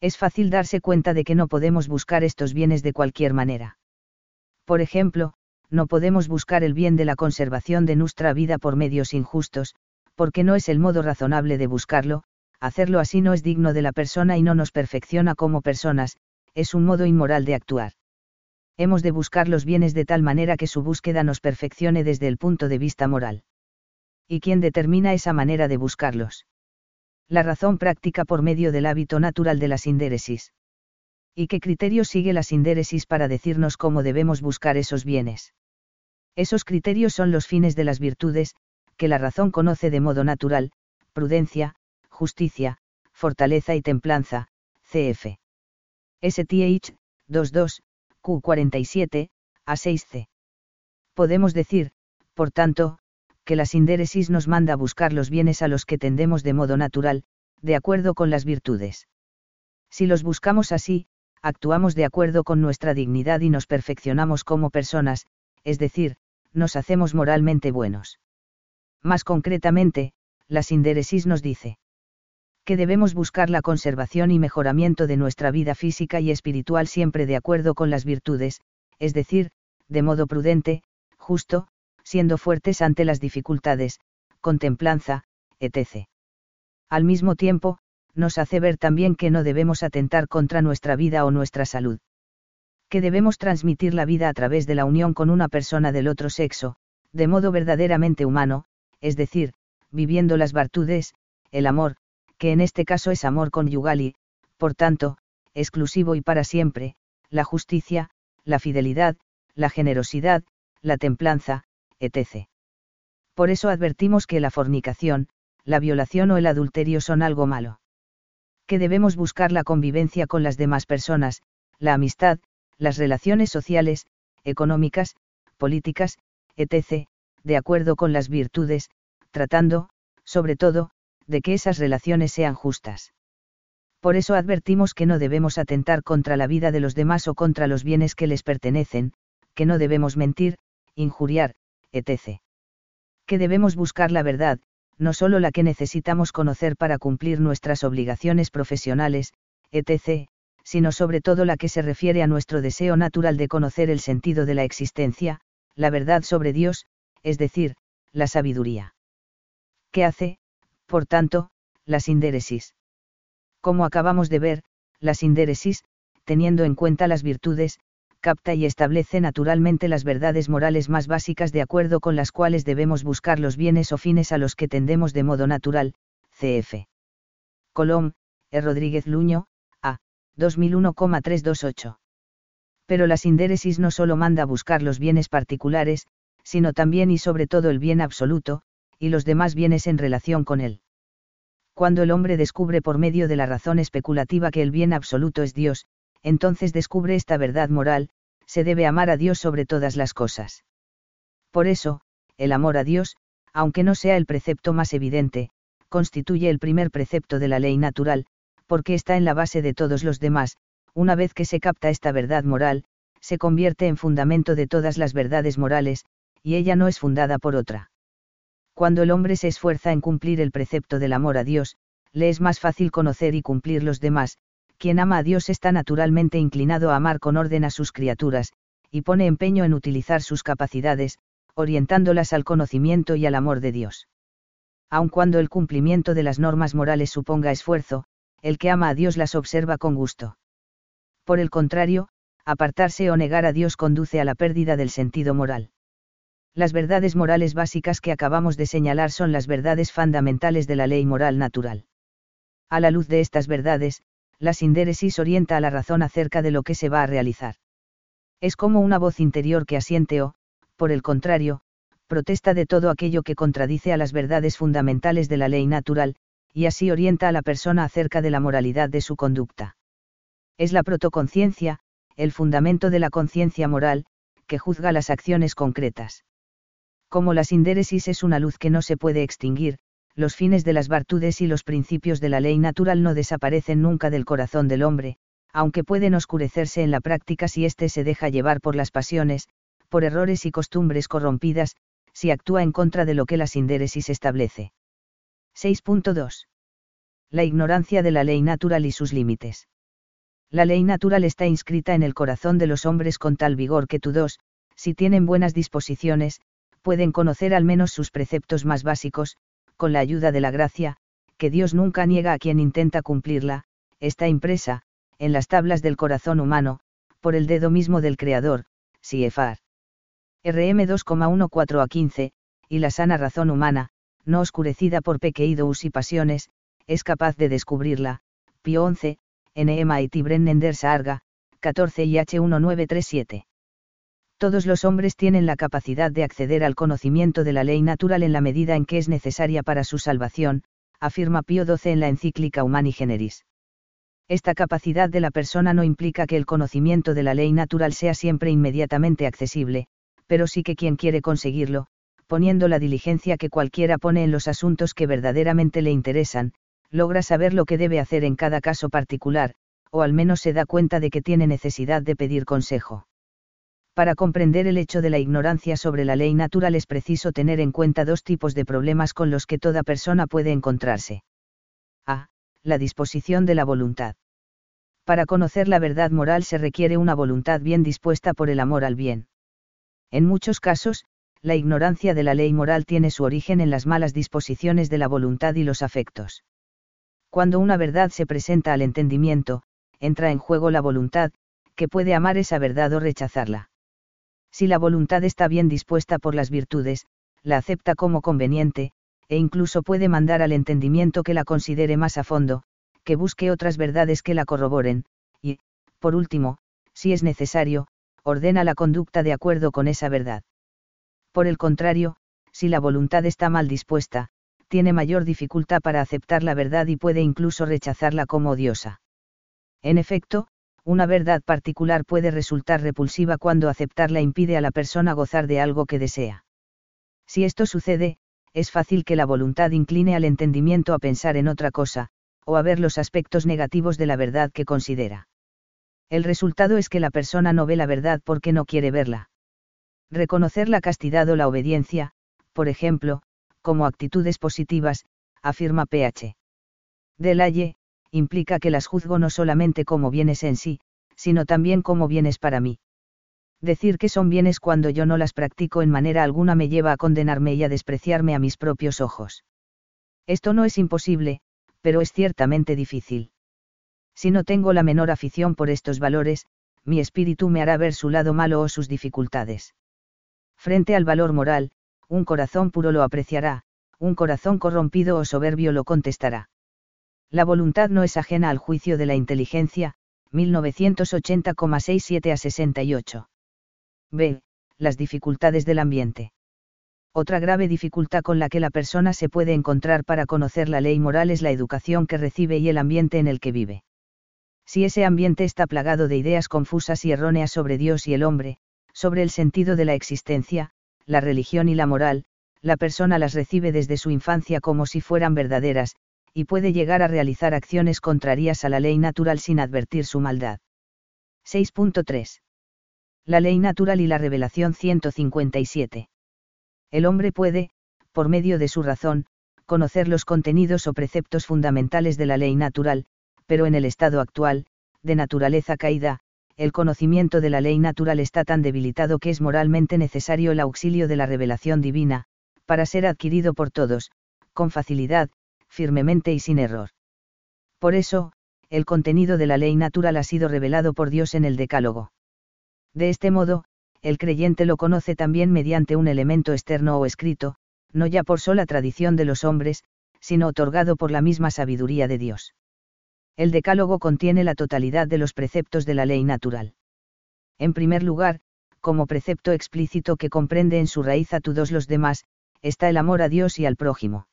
Es fácil darse cuenta de que no podemos buscar estos bienes de cualquier manera. Por ejemplo, no podemos buscar el bien de la conservación de nuestra vida por medios injustos, porque no es el modo razonable de buscarlo, hacerlo así no es digno de la persona y no nos perfecciona como personas, es un modo inmoral de actuar. Hemos de buscar los bienes de tal manera que su búsqueda nos perfeccione desde el punto de vista moral. ¿Y quién determina esa manera de buscarlos? La razón práctica por medio del hábito natural de la sindéresis. ¿Y qué criterio sigue la sindéresis para decirnos cómo debemos buscar esos bienes? Esos criterios son los fines de las virtudes, que la razón conoce de modo natural, prudencia, justicia, fortaleza y templanza, cf. STH, 22, Q47, A6C. Podemos decir, por tanto, que la sindéresis nos manda buscar los bienes a los que tendemos de modo natural, de acuerdo con las virtudes. Si los buscamos así, actuamos de acuerdo con nuestra dignidad y nos perfeccionamos como personas, es decir, nos hacemos moralmente buenos. Más concretamente, la sindéresis nos dice que debemos buscar la conservación y mejoramiento de nuestra vida física y espiritual siempre de acuerdo con las virtudes, es decir, de modo prudente, justo, siendo fuertes ante las dificultades, con templanza, etc. Al mismo tiempo, nos hace ver también que no debemos atentar contra nuestra vida o nuestra salud. Que debemos transmitir la vida a través de la unión con una persona del otro sexo, de modo verdaderamente humano, es decir, viviendo las virtudes, el amor, que en este caso es amor conyugal y, por tanto, exclusivo y para siempre, la justicia, la fidelidad, la generosidad, la templanza, etc. Por eso advertimos que la fornicación, la violación o el adulterio son algo malo. Que debemos buscar la convivencia con las demás personas, la amistad, las relaciones sociales, económicas, políticas, etc., de acuerdo con las virtudes, tratando, sobre todo, de que esas relaciones sean justas. Por eso advertimos que no debemos atentar contra la vida de los demás o contra los bienes que les pertenecen, que no debemos mentir, injuriar, etc. Que debemos buscar la verdad, no solo la que necesitamos conocer para cumplir nuestras obligaciones profesionales, etc., sino sobre todo la que se refiere a nuestro deseo natural de conocer el sentido de la existencia, la verdad sobre Dios, es decir, la sabiduría. ¿Qué hace, por tanto, la sindéresis? Como acabamos de ver, la sindéresis, teniendo en cuenta las virtudes, capta y establece naturalmente las verdades morales más básicas de acuerdo con las cuales debemos buscar los bienes o fines a los que tendemos de modo natural, cf. Colom, E. Rodríguez Luño, A. 2001,328. Pero la sindéresis no solo manda buscar los bienes particulares, sino también y sobre todo el bien absoluto, y los demás bienes en relación con él. Cuando el hombre descubre por medio de la razón especulativa que el bien absoluto es Dios, entonces descubre esta verdad moral, se debe amar a Dios sobre todas las cosas. Por eso, el amor a Dios, aunque no sea el precepto más evidente, constituye el primer precepto de la ley natural, porque está en la base de todos los demás, una vez que se capta esta verdad moral, se convierte en fundamento de todas las verdades morales, y ella no es fundada por otra. Cuando el hombre se esfuerza en cumplir el precepto del amor a Dios, le es más fácil conocer y cumplir los demás, quien ama a Dios está naturalmente inclinado a amar con orden a sus criaturas, y pone empeño en utilizar sus capacidades, orientándolas al conocimiento y al amor de Dios. Aun cuando el cumplimiento de las normas morales suponga esfuerzo, el que ama a Dios las observa con gusto. Por el contrario, apartarse o negar a Dios conduce a la pérdida del sentido moral. Las verdades morales básicas que acabamos de señalar son las verdades fundamentales de la ley moral natural. A la luz de estas verdades, la sindéresis orienta a la razón acerca de lo que se va a realizar. Es como una voz interior que asiente o, por el contrario, protesta de todo aquello que contradice a las verdades fundamentales de la ley natural, y así orienta a la persona acerca de la moralidad de su conducta. Es la protoconciencia, el fundamento de la conciencia moral, que juzga las acciones concretas. Como la sindéresis es una luz que no se puede extinguir, los fines de las virtudes y los principios de la ley natural no desaparecen nunca del corazón del hombre, aunque pueden oscurecerse en la práctica si éste se deja llevar por las pasiones, por errores y costumbres corrompidas, si actúa en contra de lo que la sindéresis establece. 6.2. La ignorancia de la ley natural y sus límites. La ley natural está inscrita en el corazón de los hombres con tal vigor que todos, si tienen buenas disposiciones, pueden conocer al menos sus preceptos más básicos, con la ayuda de la gracia, que Dios nunca niega a quien intenta cumplirla, está impresa, en las tablas del corazón humano, por el dedo mismo del Creador, Siefar. RM 2,14 a 15, y la sana razón humana, no oscurecida por pequeidos y pasiones, es capaz de descubrirla. Pío 11, NMIT Brennender Saarga, 14 y H1937. Todos los hombres tienen la capacidad de acceder al conocimiento de la ley natural en la medida en que es necesaria para su salvación, afirma Pío XII en la encíclica Humani Generis. Esta capacidad de la persona no implica que el conocimiento de la ley natural sea siempre inmediatamente accesible, pero sí que quien quiere conseguirlo, poniendo la diligencia que cualquiera pone en los asuntos que verdaderamente le interesan, logra saber lo que debe hacer en cada caso particular, o al menos se da cuenta de que tiene necesidad de pedir consejo. Para comprender el hecho de la ignorancia sobre la ley natural es preciso tener en cuenta dos tipos de problemas con los que toda persona puede encontrarse. A la disposición de la voluntad. Para conocer la verdad moral se requiere una voluntad bien dispuesta por el amor al bien. En muchos casos, la ignorancia de la ley moral tiene su origen en las malas disposiciones de la voluntad y los afectos. Cuando una verdad se presenta al entendimiento, entra en juego la voluntad, que puede amar esa verdad o rechazarla. Si la voluntad está bien dispuesta por las virtudes, la acepta como conveniente, e incluso puede mandar al entendimiento que la considere más a fondo, que busque otras verdades que la corroboren, y, por último, si es necesario, ordena la conducta de acuerdo con esa verdad. Por el contrario, si la voluntad está mal dispuesta, tiene mayor dificultad para aceptar la verdad y puede incluso rechazarla como odiosa. En efecto, una verdad particular puede resultar repulsiva cuando aceptarla impide a la persona gozar de algo que desea. Si esto sucede, es fácil que la voluntad incline al entendimiento a pensar en otra cosa, o a ver los aspectos negativos de la verdad que considera. El resultado es que la persona no ve la verdad porque no quiere verla. Reconocer la castidad o la obediencia, por ejemplo, como actitudes positivas, afirma PH. Delaye, implica que las juzgo no solamente como bienes en sí, sino también como bienes para mí. Decir que son bienes cuando yo no las practico en manera alguna me lleva a condenarme y a despreciarme a mis propios ojos. Esto no es imposible, pero es ciertamente difícil. Si no tengo la menor afición por estos valores, mi espíritu me hará ver su lado malo o sus dificultades. Frente al valor moral, un corazón puro lo apreciará, un corazón corrompido o soberbio lo contestará. La voluntad no es ajena al juicio de la inteligencia, 1980,67 a 68. B. Las dificultades del ambiente. Otra grave dificultad con la que la persona se puede encontrar para conocer la ley moral es la educación que recibe y el ambiente en el que vive. Si ese ambiente está plagado de ideas confusas y erróneas sobre Dios y el hombre, sobre el sentido de la existencia, la religión y la moral, la persona las recibe desde su infancia como si fueran verdaderas, y puede llegar a realizar acciones contrarias a la ley natural sin advertir su maldad. 6.3 la ley natural y la revelación 157. El hombre puede, por medio de su razón, conocer los contenidos o preceptos fundamentales de la ley natural, pero en el estado actual, de naturaleza caída, el conocimiento de la ley natural está tan debilitado que es moralmente necesario el auxilio de la revelación divina, para ser adquirido por todos, con facilidad, firmemente y sin error. Por eso, el contenido de la ley natural ha sido revelado por Dios en el Decálogo. De este modo, el creyente lo conoce también mediante un elemento externo o escrito, no ya por sola tradición de los hombres, sino otorgado por la misma sabiduría de Dios. El decálogo contiene la totalidad de los preceptos de la ley natural. En primer lugar, como precepto explícito que comprende en su raíz a todos los demás, está el amor a Dios y al prójimo.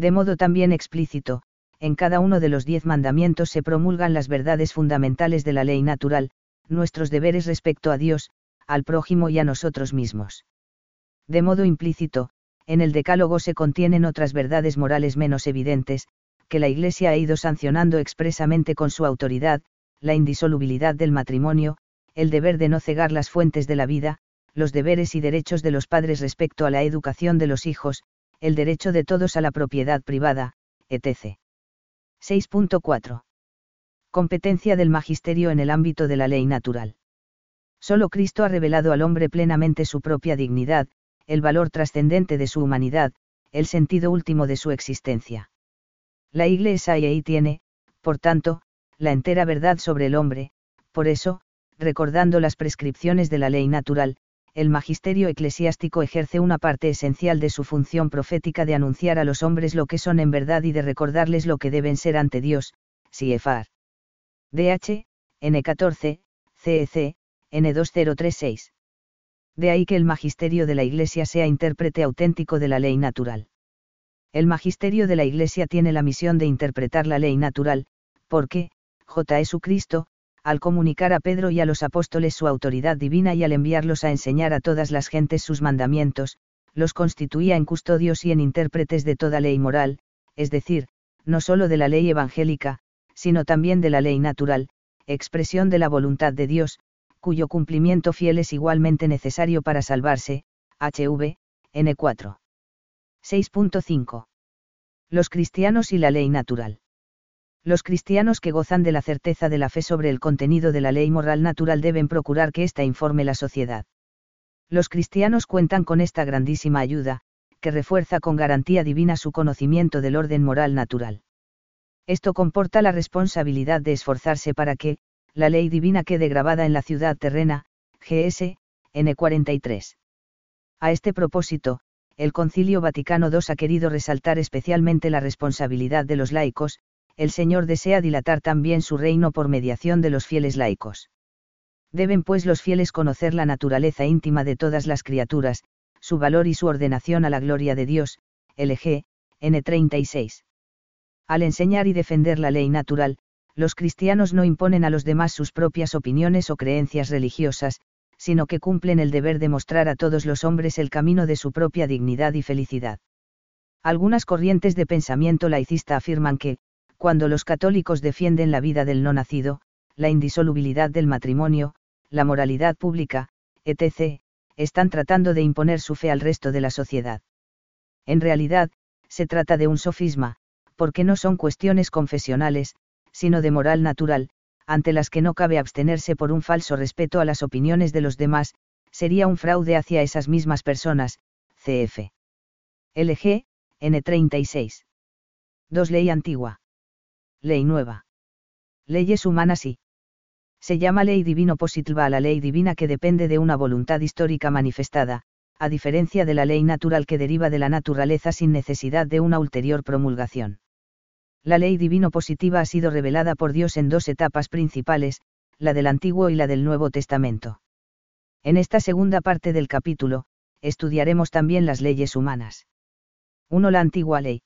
De modo también explícito, en cada uno de los diez mandamientos se promulgan las verdades fundamentales de la ley natural, nuestros deberes respecto a Dios, al prójimo y a nosotros mismos. De modo implícito, en el Decálogo se contienen otras verdades morales menos evidentes, que la Iglesia ha ido sancionando expresamente con su autoridad, la indisolubilidad del matrimonio, el deber de no cegar las fuentes de la vida, los deberes y derechos de los padres respecto a la educación de los hijos, el derecho de todos a la propiedad privada, etc. 6.4. Competencia del magisterio en el ámbito de la ley natural. Solo Cristo ha revelado al hombre plenamente su propia dignidad, el valor trascendente de su humanidad, el sentido último de su existencia. La Iglesia ahí tiene, por tanto, la entera verdad sobre el hombre, por eso, recordando las prescripciones de la ley natural, el magisterio eclesiástico ejerce una parte esencial de su función profética de anunciar a los hombres lo que son en verdad y de recordarles lo que deben ser ante Dios, Siefar. DH, N14, CEC, N2036. De ahí que el magisterio de la Iglesia sea intérprete auténtico de la ley natural. El magisterio de la Iglesia tiene la misión de interpretar la ley natural, porque, J. Jesucristo, al comunicar a Pedro y a los apóstoles su autoridad divina y al enviarlos a enseñar a todas las gentes sus mandamientos, los constituía en custodios y en intérpretes de toda ley moral, es decir, no sólo de la ley evangélica, sino también de la ley natural, expresión de la voluntad de Dios, cuyo cumplimiento fiel es igualmente necesario para salvarse, HV, N4. 6.5. Los cristianos y la ley natural. Los cristianos que gozan de la certeza de la fe sobre el contenido de la ley moral natural deben procurar que ésta informe la sociedad. Los cristianos cuentan con esta grandísima ayuda, que refuerza con garantía divina su conocimiento del orden moral natural. Esto comporta la responsabilidad de esforzarse para que, la ley divina quede grabada en la ciudad terrena, GS, N43. A este propósito, el Concilio Vaticano II ha querido resaltar especialmente la responsabilidad de los laicos, el Señor desea dilatar también su reino por mediación de los fieles laicos. Deben pues los fieles conocer la naturaleza íntima de todas las criaturas, su valor y su ordenación a la gloria de Dios, LG, N36. Al enseñar y defender la ley natural, los cristianos no imponen a los demás sus propias opiniones o creencias religiosas, sino que cumplen el deber de mostrar a todos los hombres el camino de su propia dignidad y felicidad. Algunas corrientes de pensamiento laicista afirman que, cuando los católicos defienden la vida del no nacido, la indisolubilidad del matrimonio, la moralidad pública, etc., están tratando de imponer su fe al resto de la sociedad. En realidad, se trata de un sofisma, porque no son cuestiones confesionales, sino de moral natural, ante las que no cabe abstenerse por un falso respeto a las opiniones de los demás, sería un fraude hacia esas mismas personas, cf. LG, N36. 2 Ley antigua ley nueva. Leyes humanas y. Se llama ley divino positiva a la ley divina que depende de una voluntad histórica manifestada, a diferencia de la ley natural que deriva de la naturaleza sin necesidad de una ulterior promulgación. La ley divino positiva ha sido revelada por Dios en dos etapas principales, la del Antiguo y la del Nuevo Testamento. En esta segunda parte del capítulo, estudiaremos también las leyes humanas. 1. La antigua ley.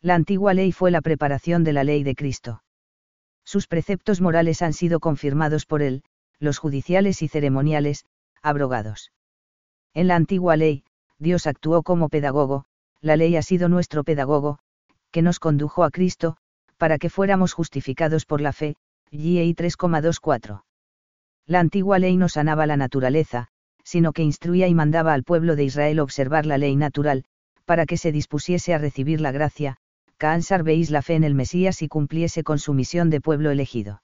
La antigua ley fue la preparación de la ley de Cristo. Sus preceptos morales han sido confirmados por él, los judiciales y ceremoniales, abrogados. En la antigua ley, Dios actuó como pedagogo, la ley ha sido nuestro pedagogo, que nos condujo a Cristo, para que fuéramos justificados por la fe, GI 3,24. La antigua ley no sanaba la naturaleza, sino que instruía y mandaba al pueblo de Israel observar la ley natural, para que se dispusiese a recibir la gracia, Cansar veis la fe en el Mesías y cumpliese con su misión de pueblo elegido.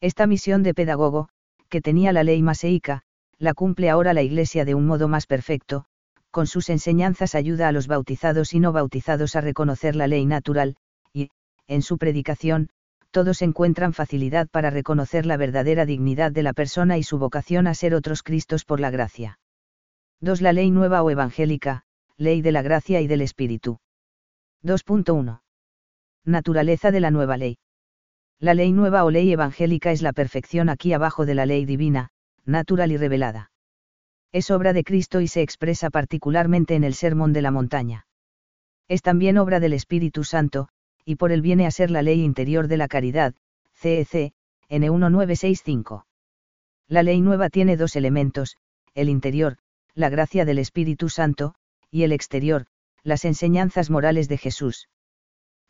Esta misión de pedagogo, que tenía la ley maseica, la cumple ahora la Iglesia de un modo más perfecto, con sus enseñanzas ayuda a los bautizados y no bautizados a reconocer la ley natural, y, en su predicación, todos encuentran facilidad para reconocer la verdadera dignidad de la persona y su vocación a ser otros Cristos por la gracia. 2. La ley nueva o evangélica, ley de la gracia y del Espíritu. 2.1. Naturaleza de la nueva ley. La ley nueva o ley evangélica es la perfección aquí abajo de la ley divina, natural y revelada. Es obra de Cristo y se expresa particularmente en el Sermón de la Montaña. Es también obra del Espíritu Santo, y por él viene a ser la ley interior de la caridad, CEC, N1965. La ley nueva tiene dos elementos, el interior, la gracia del Espíritu Santo, y el exterior, las enseñanzas morales de Jesús.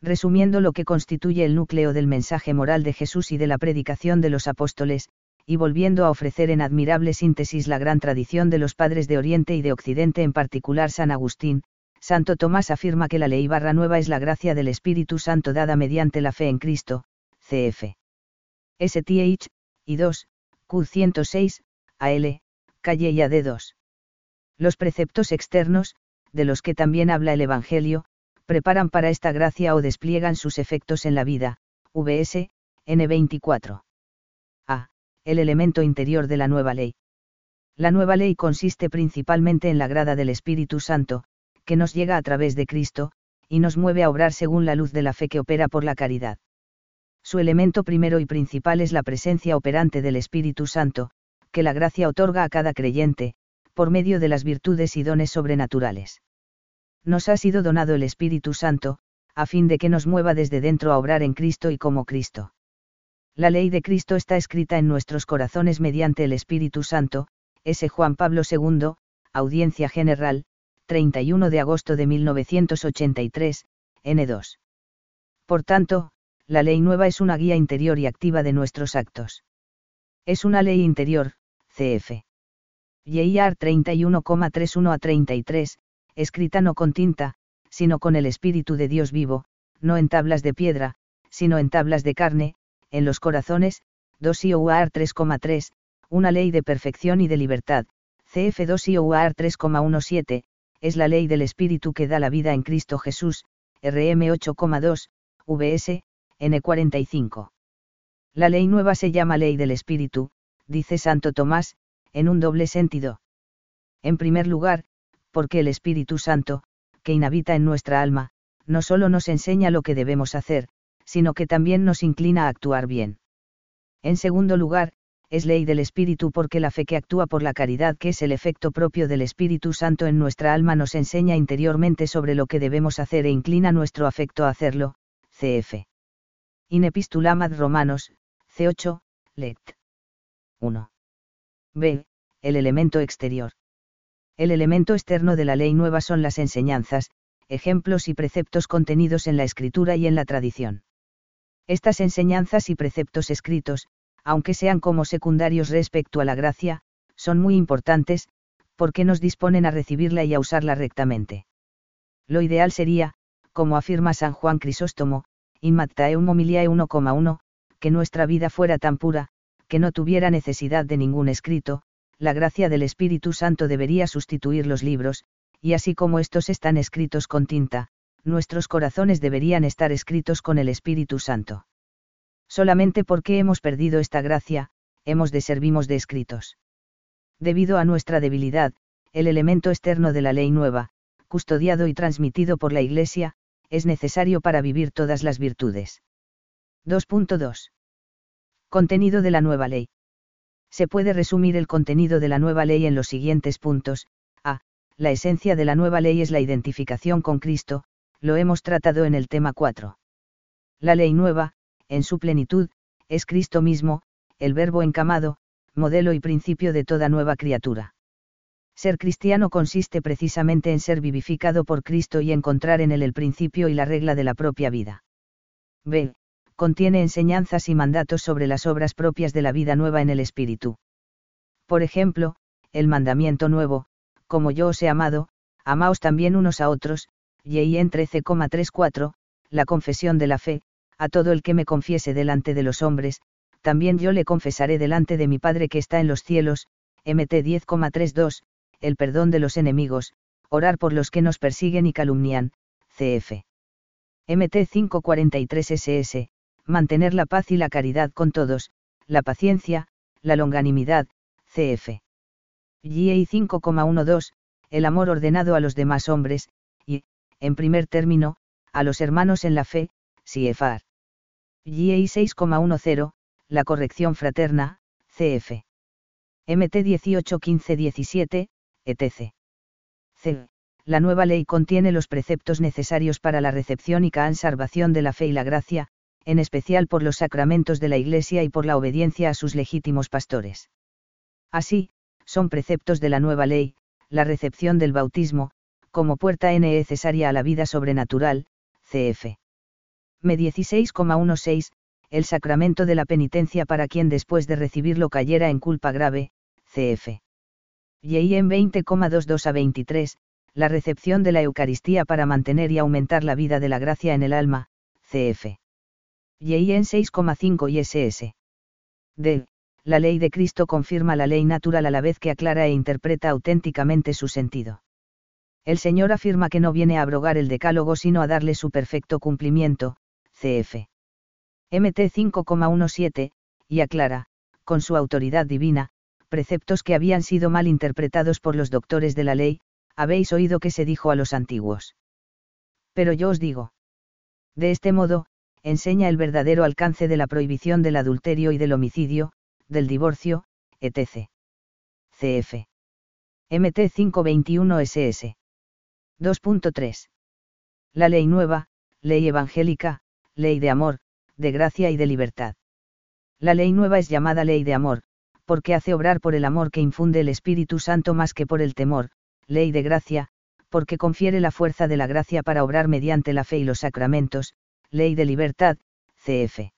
Resumiendo lo que constituye el núcleo del mensaje moral de Jesús y de la predicación de los apóstoles, y volviendo a ofrecer en admirable síntesis la gran tradición de los padres de Oriente y de Occidente, en particular San Agustín, Santo Tomás afirma que la ley barra nueva es la gracia del Espíritu Santo dada mediante la fe en Cristo, cf. STH, y 2, Q106, AL, calle y AD2. Los preceptos externos, de los que también habla el Evangelio, preparan para esta gracia o despliegan sus efectos en la vida, VS, N24. A. El elemento interior de la nueva ley. La nueva ley consiste principalmente en la grada del Espíritu Santo, que nos llega a través de Cristo, y nos mueve a obrar según la luz de la fe que opera por la caridad. Su elemento primero y principal es la presencia operante del Espíritu Santo, que la gracia otorga a cada creyente, por medio de las virtudes y dones sobrenaturales. Nos ha sido donado el Espíritu Santo, a fin de que nos mueva desde dentro a obrar en Cristo y como Cristo. La ley de Cristo está escrita en nuestros corazones mediante el Espíritu Santo, S. Juan Pablo II, Audiencia General, 31 de agosto de 1983, N2. Por tanto, la ley nueva es una guía interior y activa de nuestros actos. Es una ley interior, cf. YIR 31,31 a 33, escrita no con tinta, sino con el Espíritu de Dios vivo, no en tablas de piedra, sino en tablas de carne, en los corazones, 2 IOUAR 3,3, una ley de perfección y de libertad, CF 2 IOUAR 3,17, es la ley del Espíritu que da la vida en Cristo Jesús, RM 8,2, VS, N45. La ley nueva se llama ley del Espíritu, dice Santo Tomás, en un doble sentido. En primer lugar, porque el Espíritu Santo, que inhabita en nuestra alma, no solo nos enseña lo que debemos hacer, sino que también nos inclina a actuar bien. En segundo lugar, es ley del Espíritu porque la fe que actúa por la caridad, que es el efecto propio del Espíritu Santo en nuestra alma, nos enseña interiormente sobre lo que debemos hacer e inclina nuestro afecto a hacerlo, cf. In Epistulam Romanos, c8, lect. 1. B. El elemento exterior. El elemento externo de la ley nueva son las enseñanzas, ejemplos y preceptos contenidos en la escritura y en la tradición. Estas enseñanzas y preceptos escritos, aunque sean como secundarios respecto a la gracia, son muy importantes, porque nos disponen a recibirla y a usarla rectamente. Lo ideal sería, como afirma San Juan Crisóstomo, in Mattaeum Homiliae 1,1, que nuestra vida fuera tan pura, que no tuviera necesidad de ningún escrito, la gracia del Espíritu Santo debería sustituir los libros, y así como estos están escritos con tinta, nuestros corazones deberían estar escritos con el Espíritu Santo. Solamente porque hemos perdido esta gracia, hemos de servimos de escritos. Debido a nuestra debilidad, el elemento externo de la ley nueva, custodiado y transmitido por la Iglesia, es necesario para vivir todas las virtudes. 2.2. Contenido de la nueva ley. Se puede resumir el contenido de la nueva ley en los siguientes puntos. A. La esencia de la nueva ley es la identificación con Cristo, lo hemos tratado en el tema 4. La ley nueva, en su plenitud, es Cristo mismo, el Verbo encamado, modelo y principio de toda nueva criatura. Ser cristiano consiste precisamente en ser vivificado por Cristo y encontrar en él el principio y la regla de la propia vida. B. Contiene enseñanzas y mandatos sobre las obras propias de la vida nueva en el Espíritu. Por ejemplo, el mandamiento nuevo, como yo os he amado, amaos también unos a otros, y en 13,34, la confesión de la fe, a todo el que me confiese delante de los hombres, también yo le confesaré delante de mi Padre que está en los cielos, MT 10,32, el perdón de los enemigos, orar por los que nos persiguen y calumnian, CF. MT 543 SS, mantener la paz y la caridad con todos, la paciencia, la longanimidad, CF. GA 5,12, el amor ordenado a los demás hombres, y, en primer término, a los hermanos en la fe, CFR. GA 6,10, la corrección fraterna, CF. MT 181517, etc. C. La nueva ley contiene los preceptos necesarios para la recepción y conservación de la fe y la gracia, en especial por los sacramentos de la Iglesia y por la obediencia a sus legítimos pastores. Así, son preceptos de la nueva ley, la recepción del bautismo, como puerta necesaria a la vida sobrenatural, cf. M 16,16, el sacramento de la penitencia para quien después de recibirlo cayera en culpa grave, cf. Y en 20,22 a 23, la recepción de la Eucaristía para mantener y aumentar la vida de la gracia en el alma, cf. Y en 6,5 y ss. D. La ley de Cristo confirma la ley natural a la vez que aclara e interpreta auténticamente su sentido. El Señor afirma que no viene a abrogar el decálogo sino a darle su perfecto cumplimiento, cf. MT 5,17, y aclara, con su autoridad divina, preceptos que habían sido mal interpretados por los doctores de la ley, habéis oído que se dijo a los antiguos. Pero yo os digo. De este modo, enseña el verdadero alcance de la prohibición del adulterio y del homicidio, del divorcio, etc. CF. MT 521 SS. 2.3. La ley nueva, ley evangélica, ley de amor, de gracia y de libertad. La ley nueva es llamada ley de amor, porque hace obrar por el amor que infunde el Espíritu Santo más que por el temor, ley de gracia, porque confiere la fuerza de la gracia para obrar mediante la fe y los sacramentos, ley de libertad, cf.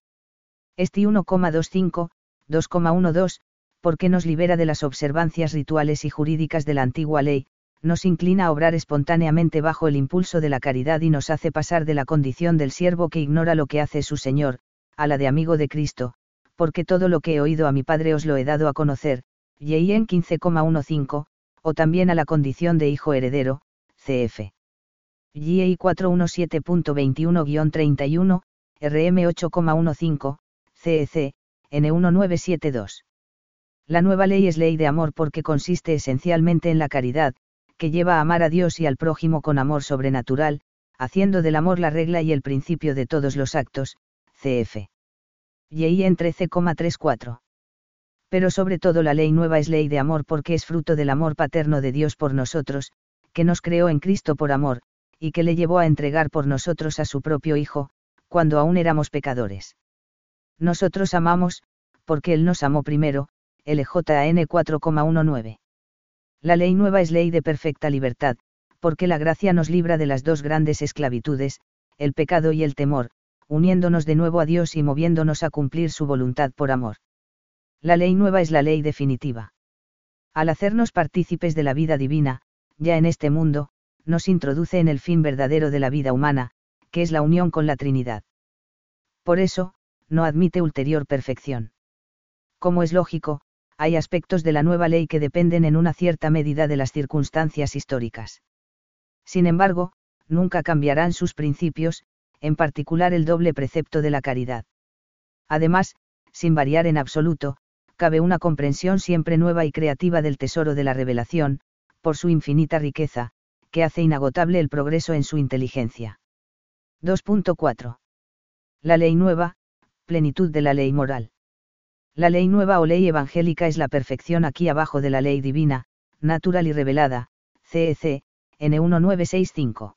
Esti 1,25, 2,12, porque nos libera de las observancias rituales y jurídicas de la antigua ley, nos inclina a obrar espontáneamente bajo el impulso de la caridad y nos hace pasar de la condición del siervo que ignora lo que hace su Señor, a la de amigo de Cristo, porque todo lo que he oído a mi Padre os lo he dado a conocer, y en 15,15, o también a la condición de hijo heredero, cf. GI 417.21-31, RM 8,15, CEC, N1972. La nueva ley es ley de amor porque consiste esencialmente en la caridad, que lleva a amar a Dios y al prójimo con amor sobrenatural, haciendo del amor la regla y el principio de todos los actos, cf. Y en 13,34. Pero sobre todo la ley nueva es ley de amor porque es fruto del amor paterno de Dios por nosotros, que nos creó en Cristo por amor, y que le llevó a entregar por nosotros a su propio Hijo, cuando aún éramos pecadores. Nosotros amamos, porque Él nos amó primero, LJN 4,19. La ley nueva es ley de perfecta libertad, porque la gracia nos libra de las dos grandes esclavitudes, el pecado y el temor, uniéndonos de nuevo a Dios y moviéndonos a cumplir su voluntad por amor. La ley nueva es la ley definitiva. Al hacernos partícipes de la vida divina, ya en este mundo, nos introduce en el fin verdadero de la vida humana, que es la unión con la Trinidad. Por eso, no admite ulterior perfección. Como es lógico, hay aspectos de la nueva ley que dependen en una cierta medida de las circunstancias históricas. Sin embargo, nunca cambiarán sus principios, en particular el doble precepto de la caridad. Además, sin variar en absoluto, cabe una comprensión siempre nueva y creativa del tesoro de la revelación, por su infinita riqueza, que hace inagotable el progreso en su inteligencia. 2.4. La ley nueva, plenitud de la ley moral. La ley nueva o ley evangélica es la perfección aquí abajo de la ley divina, natural y revelada, CEC, N1965.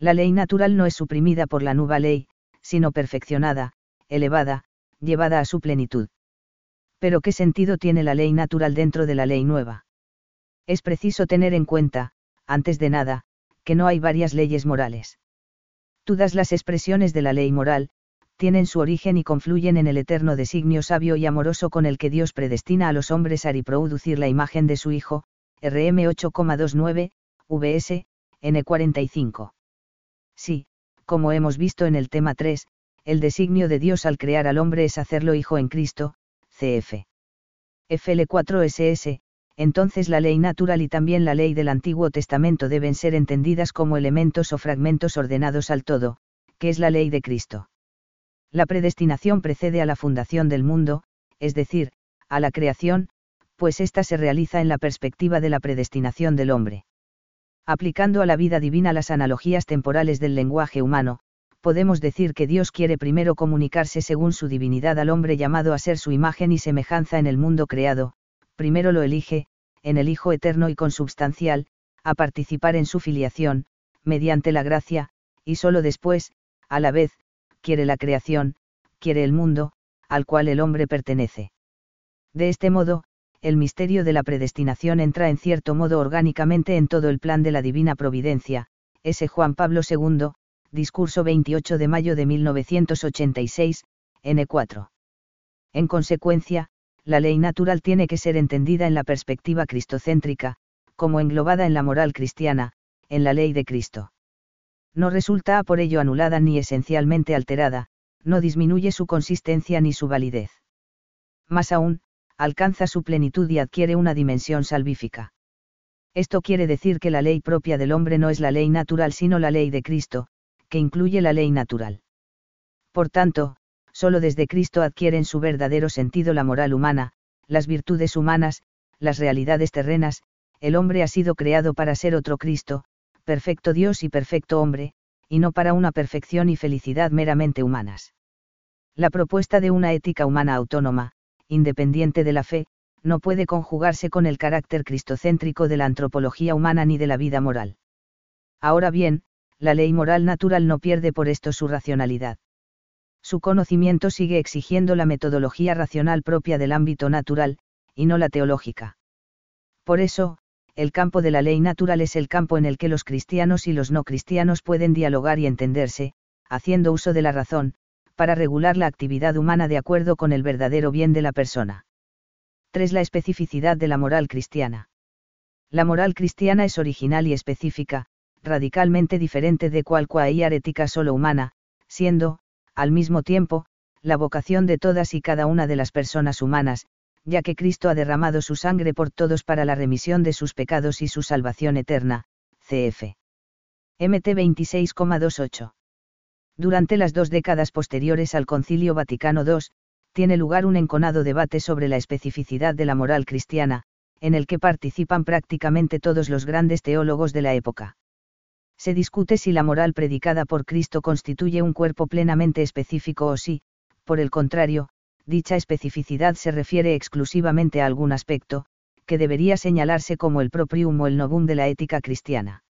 La ley natural no es suprimida por la nueva ley, sino perfeccionada, elevada, llevada a su plenitud. Pero ¿qué sentido tiene la ley natural dentro de la ley nueva? Es preciso tener en cuenta, antes de nada, que no hay varias leyes morales. Todas las expresiones de la ley moral, tienen su origen y confluyen en el eterno designio sabio y amoroso con el que Dios predestina a los hombres a reproducir la imagen de su Hijo, RM 8,29, VS, N45. Sí, como hemos visto en el tema 3, el designio de Dios al crear al hombre es hacerlo Hijo en Cristo, CF. FL4SS, entonces la ley natural y también la ley del Antiguo Testamento deben ser entendidas como elementos o fragmentos ordenados al todo, que es la ley de Cristo. La predestinación precede a la fundación del mundo, es decir, a la creación, pues ésta se realiza en la perspectiva de la predestinación del hombre. Aplicando a la vida divina las analogías temporales del lenguaje humano, podemos decir que Dios quiere primero comunicarse según su divinidad al hombre llamado a ser su imagen y semejanza en el mundo creado, primero lo elige, en el Hijo eterno y consubstancial, a participar en su filiación, mediante la gracia, y sólo después, a la vez, quiere la creación, quiere el mundo, al cual el hombre pertenece. De este modo, el misterio de la predestinación entra en cierto modo orgánicamente en todo el plan de la divina providencia, S. Juan Pablo II, discurso 28 de mayo de 1986, N4. En consecuencia, la ley natural tiene que ser entendida en la perspectiva cristocéntrica, como englobada en la moral cristiana, en la ley de Cristo. No resulta por ello anulada ni esencialmente alterada, no disminuye su consistencia ni su validez. Más aún, alcanza su plenitud y adquiere una dimensión salvífica. Esto quiere decir que la ley propia del hombre no es la ley natural sino la ley de Cristo, que incluye la ley natural. Por tanto, solo desde Cristo adquieren su verdadero sentido la moral humana, las virtudes humanas, las realidades terrenas, el hombre ha sido creado para ser otro Cristo, perfecto Dios y perfecto hombre, y no para una perfección y felicidad meramente humanas. La propuesta de una ética humana autónoma, independiente de la fe, no puede conjugarse con el carácter cristocéntrico de la antropología humana ni de la vida moral. Ahora bien, la ley moral natural no pierde por esto su racionalidad. Su conocimiento sigue exigiendo la metodología racional propia del ámbito natural, y no la teológica. Por eso, el campo de la ley natural es el campo en el que los cristianos y los no cristianos pueden dialogar y entenderse, haciendo uso de la razón, para regular la actividad humana de acuerdo con el verdadero bien de la persona. 3. La especificidad de la moral cristiana. La moral cristiana es original y específica, radicalmente diferente de cualquier ética solo humana, siendo, al mismo tiempo, la vocación de todas y cada una de las personas humanas, ya que Cristo ha derramado su sangre por todos para la remisión de sus pecados y su salvación eterna, cf. MT 26,28 durante las dos décadas posteriores al Concilio Vaticano II, tiene lugar un enconado debate sobre la especificidad de la moral cristiana, en el que participan prácticamente todos los grandes teólogos de la época. Se discute si la moral predicada por Cristo constituye un cuerpo plenamente específico o si, por el contrario, dicha especificidad se refiere exclusivamente a algún aspecto, que debería señalarse como el proprium o el novum de la ética cristiana.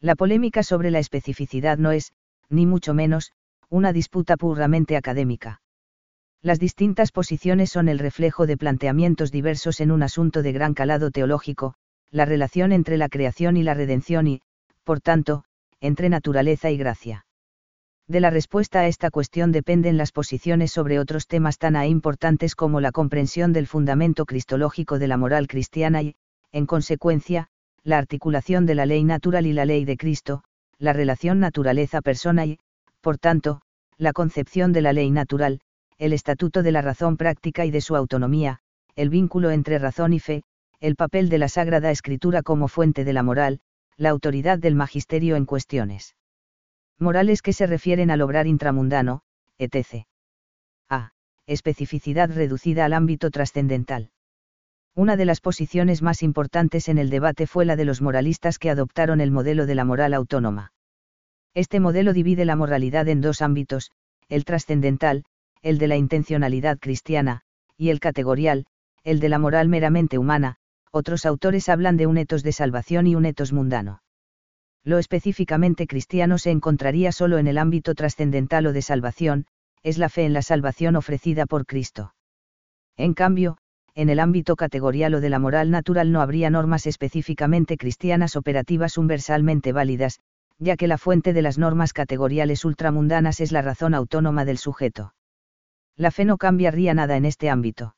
La polémica sobre la especificidad no es, ni mucho menos, una disputa puramente académica. Las distintas posiciones son el reflejo de planteamientos diversos en un asunto de gran calado teológico, la relación entre la creación y la redención y, por tanto, entre naturaleza y gracia. De la respuesta a esta cuestión dependen las posiciones sobre otros temas tan importantes como la comprensión del fundamento cristológico de la moral cristiana y, en consecuencia, la articulación de la ley natural y la ley de Cristo, la relación naturaleza-persona y, por tanto, la concepción de la ley natural, el estatuto de la razón práctica y de su autonomía, el vínculo entre razón y fe, el papel de la Sagrada Escritura como fuente de la moral, la autoridad del magisterio en cuestiones morales que se refieren al obrar intramundano, etc. A. Especificidad reducida al ámbito trascendental. Una de las posiciones más importantes en el debate fue la de los moralistas que adoptaron el modelo de la moral autónoma. Este modelo divide la moralidad en dos ámbitos, el trascendental, el de la intencionalidad cristiana, y el categorial, el de la moral meramente humana, otros autores hablan de un etos de salvación y un etos mundano. Lo específicamente cristiano se encontraría solo en el ámbito trascendental o de salvación, es la fe en la salvación ofrecida por Cristo. En cambio, en el ámbito categorial o de la moral natural no habría normas específicamente cristianas operativas universalmente válidas, ya que la fuente de las normas categoriales ultramundanas es la razón autónoma del sujeto. La fe no cambiaría nada en este ámbito.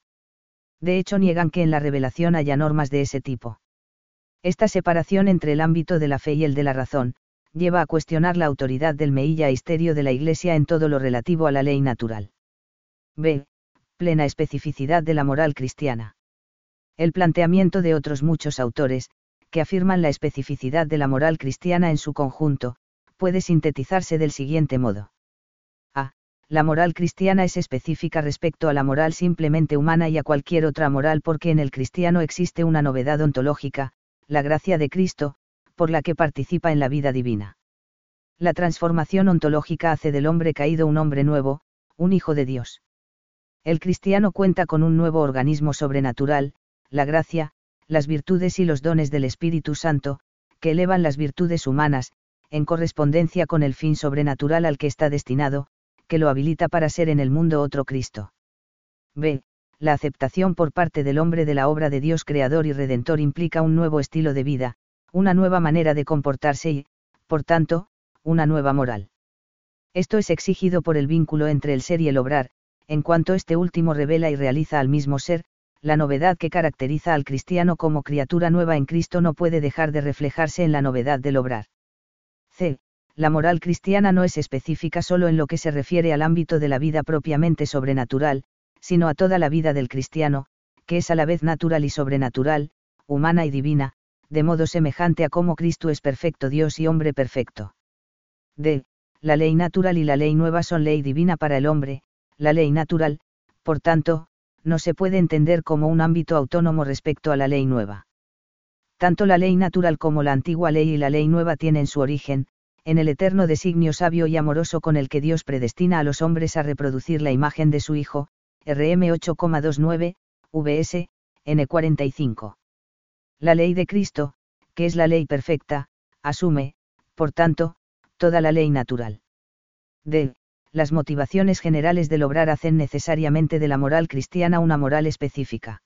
De hecho niegan que en la revelación haya normas de ese tipo. Esta separación entre el ámbito de la fe y el de la razón, lleva a cuestionar la autoridad del meilla histerio de la Iglesia en todo lo relativo a la ley natural. B plena especificidad de la moral cristiana. El planteamiento de otros muchos autores, que afirman la especificidad de la moral cristiana en su conjunto, puede sintetizarse del siguiente modo. La moral cristiana es específica respecto a la moral simplemente humana y a cualquier otra moral porque en el cristiano existe una novedad ontológica, la gracia de Cristo, por la que participa en la vida divina. La transformación ontológica hace del hombre caído un hombre nuevo, un hijo de Dios. El cristiano cuenta con un nuevo organismo sobrenatural, la gracia, las virtudes y los dones del Espíritu Santo, que elevan las virtudes humanas, en correspondencia con el fin sobrenatural al que está destinado, que lo habilita para ser en el mundo otro Cristo. B. la aceptación por parte del hombre de la obra de Dios creador y redentor implica un nuevo estilo de vida, una nueva manera de comportarse y, por tanto, una nueva moral. Esto es exigido por el vínculo entre el ser y el obrar, en cuanto este último revela y realiza al mismo ser, la novedad que caracteriza al cristiano como criatura nueva en Cristo no puede dejar de reflejarse en la novedad del obrar. C. La moral cristiana no es específica solo en lo que se refiere al ámbito de la vida propiamente sobrenatural, sino a toda la vida del cristiano, que es a la vez natural y sobrenatural, humana y divina, de modo semejante a cómo Cristo es perfecto Dios y hombre perfecto. D. La ley natural y la ley nueva son ley divina para el hombre, la ley natural, por tanto, no se puede entender como un ámbito autónomo respecto a la ley nueva. Tanto la ley natural como la antigua ley y la ley nueva tienen su origen, en el eterno designio sabio y amoroso con el que Dios predestina a los hombres a reproducir la imagen de su Hijo, RM 8,29, VS, N45. La ley de Cristo, que es la ley perfecta, asume, por tanto, toda la ley natural. D. Las motivaciones generales del obrar hacen necesariamente de la moral cristiana una moral específica.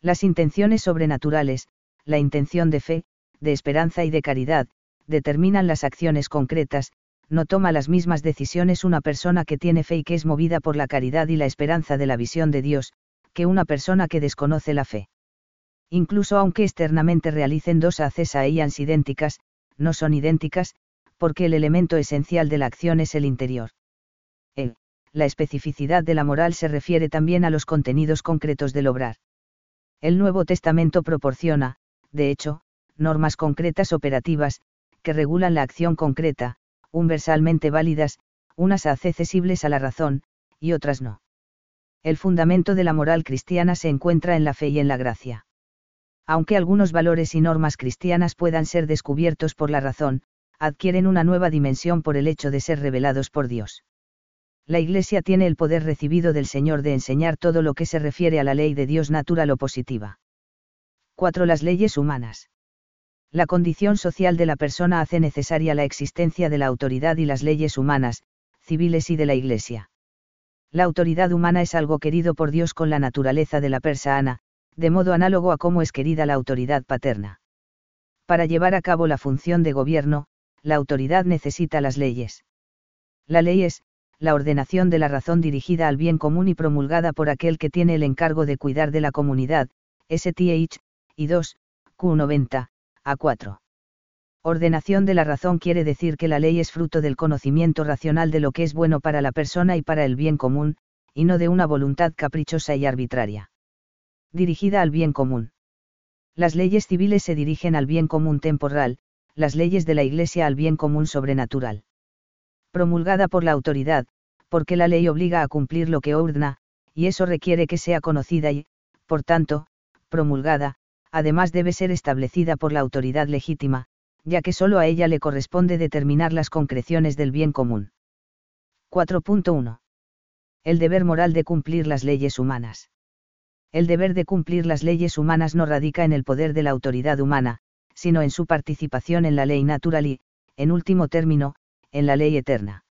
Las intenciones sobrenaturales, la intención de fe, de esperanza y de caridad, determinan las acciones concretas, no toma las mismas decisiones una persona que tiene fe y que es movida por la caridad y la esperanza de la visión de Dios, que una persona que desconoce la fe. Incluso aunque externamente realicen dos haces a ellas idénticas, no son idénticas, porque el elemento esencial de la acción es el interior. El, la especificidad de la moral se refiere también a los contenidos concretos del obrar. El Nuevo Testamento proporciona, de hecho, normas concretas operativas, que regulan la acción concreta, universalmente válidas, unas accesibles a la razón, y otras no. El fundamento de la moral cristiana se encuentra en la fe y en la gracia. Aunque algunos valores y normas cristianas puedan ser descubiertos por la razón, adquieren una nueva dimensión por el hecho de ser revelados por Dios. La Iglesia tiene el poder recibido del Señor de enseñar todo lo que se refiere a la ley de Dios natural o positiva. 4. Las leyes humanas la condición social de la persona hace necesaria la existencia de la autoridad y las leyes humanas, civiles y de la Iglesia. La autoridad humana es algo querido por Dios con la naturaleza de la persona, de modo análogo a cómo es querida la autoridad paterna. Para llevar a cabo la función de gobierno, la autoridad necesita las leyes. La ley es, la ordenación de la razón dirigida al bien común y promulgada por aquel que tiene el encargo de cuidar de la comunidad, STH, y 2, Q90, a4. Ordenación de la razón quiere decir que la ley es fruto del conocimiento racional de lo que es bueno para la persona y para el bien común, y no de una voluntad caprichosa y arbitraria. Dirigida al bien común. Las leyes civiles se dirigen al bien común temporal, las leyes de la Iglesia al bien común sobrenatural. Promulgada por la autoridad, porque la ley obliga a cumplir lo que ordena, y eso requiere que sea conocida y, por tanto, promulgada, además debe ser establecida por la autoridad legítima, ya que solo a ella le corresponde determinar las concreciones del bien común. 4.1. El deber moral de cumplir las leyes humanas. El deber de cumplir las leyes humanas no radica en el poder de la autoridad humana, sino en su participación en la ley natural y, en último término, en la ley eterna.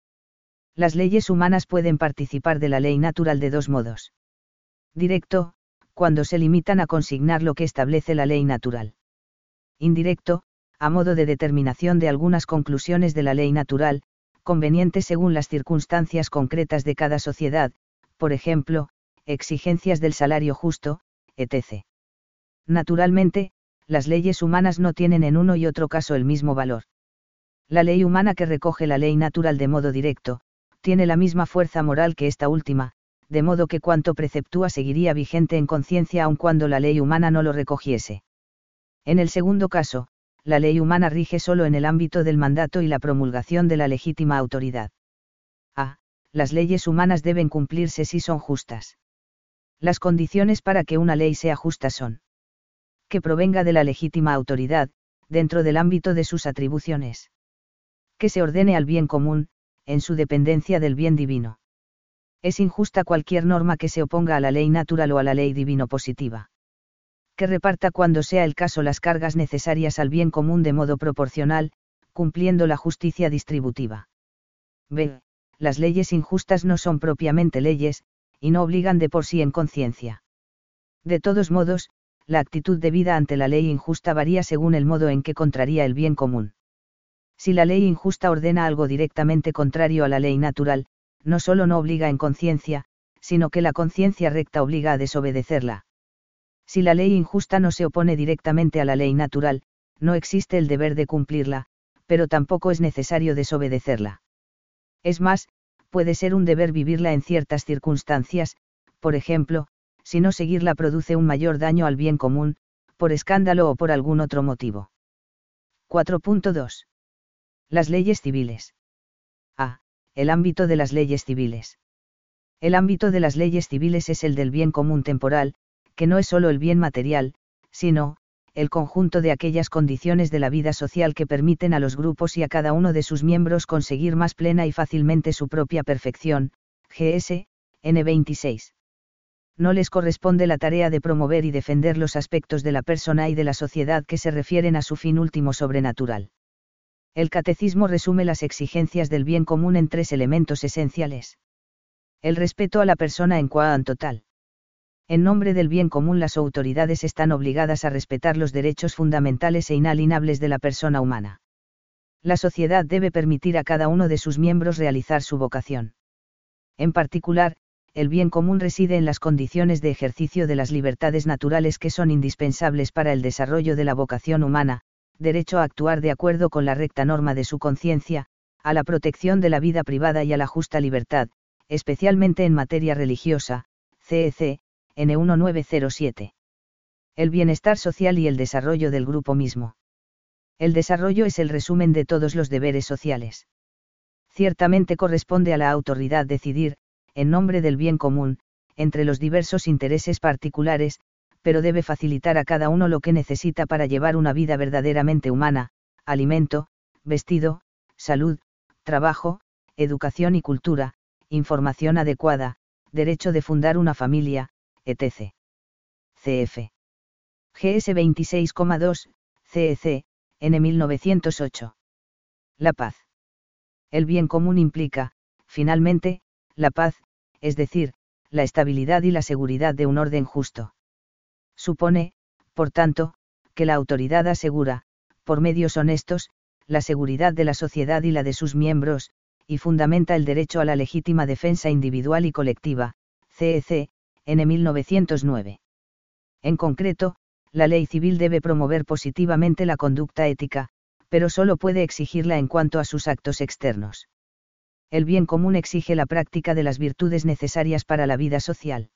Las leyes humanas pueden participar de la ley natural de dos modos. Directo, cuando se limitan a consignar lo que establece la ley natural. Indirecto, a modo de determinación de algunas conclusiones de la ley natural, conveniente según las circunstancias concretas de cada sociedad, por ejemplo, exigencias del salario justo, etc. Naturalmente, las leyes humanas no tienen en uno y otro caso el mismo valor. La ley humana que recoge la ley natural de modo directo, tiene la misma fuerza moral que esta última, de modo que cuanto preceptúa seguiría vigente en conciencia aun cuando la ley humana no lo recogiese. En el segundo caso, la ley humana rige solo en el ámbito del mandato y la promulgación de la legítima autoridad. A. Las leyes humanas deben cumplirse si son justas. Las condiciones para que una ley sea justa son que provenga de la legítima autoridad, dentro del ámbito de sus atribuciones. Que se ordene al bien común, en su dependencia del bien divino es injusta cualquier norma que se oponga a la ley natural o a la ley divino positiva. Que reparta cuando sea el caso las cargas necesarias al bien común de modo proporcional, cumpliendo la justicia distributiva. B. Las leyes injustas no son propiamente leyes, y no obligan de por sí en conciencia. De todos modos, la actitud de vida ante la ley injusta varía según el modo en que contraría el bien común. Si la ley injusta ordena algo directamente contrario a la ley natural, no solo no obliga en conciencia, sino que la conciencia recta obliga a desobedecerla. Si la ley injusta no se opone directamente a la ley natural, no existe el deber de cumplirla, pero tampoco es necesario desobedecerla. Es más, puede ser un deber vivirla en ciertas circunstancias, por ejemplo, si no seguirla produce un mayor daño al bien común, por escándalo o por algún otro motivo. 4.2. Las leyes civiles. A. El ámbito de las leyes civiles. El ámbito de las leyes civiles es el del bien común temporal, que no es solo el bien material, sino, el conjunto de aquellas condiciones de la vida social que permiten a los grupos y a cada uno de sus miembros conseguir más plena y fácilmente su propia perfección, GS, N26. No les corresponde la tarea de promover y defender los aspectos de la persona y de la sociedad que se refieren a su fin último sobrenatural. El catecismo resume las exigencias del bien común en tres elementos esenciales. El respeto a la persona en cuanto total. En nombre del bien común las autoridades están obligadas a respetar los derechos fundamentales e inalienables de la persona humana. La sociedad debe permitir a cada uno de sus miembros realizar su vocación. En particular, el bien común reside en las condiciones de ejercicio de las libertades naturales que son indispensables para el desarrollo de la vocación humana, derecho a actuar de acuerdo con la recta norma de su conciencia, a la protección de la vida privada y a la justa libertad, especialmente en materia religiosa, CEC, N1907. El bienestar social y el desarrollo del grupo mismo. El desarrollo es el resumen de todos los deberes sociales. Ciertamente corresponde a la autoridad decidir, en nombre del bien común, entre los diversos intereses particulares, pero debe facilitar a cada uno lo que necesita para llevar una vida verdaderamente humana, alimento, vestido, salud, trabajo, educación y cultura, información adecuada, derecho de fundar una familia, etc. CF. GS 26,2, CEC, N 1908. La paz. El bien común implica, finalmente, la paz, es decir, la estabilidad y la seguridad de un orden justo. Supone, por tanto, que la autoridad asegura, por medios honestos, la seguridad de la sociedad y la de sus miembros, y fundamenta el derecho a la legítima defensa individual y colectiva, CEC, N 1909. En concreto, la ley civil debe promover positivamente la conducta ética, pero solo puede exigirla en cuanto a sus actos externos. El bien común exige la práctica de las virtudes necesarias para la vida social.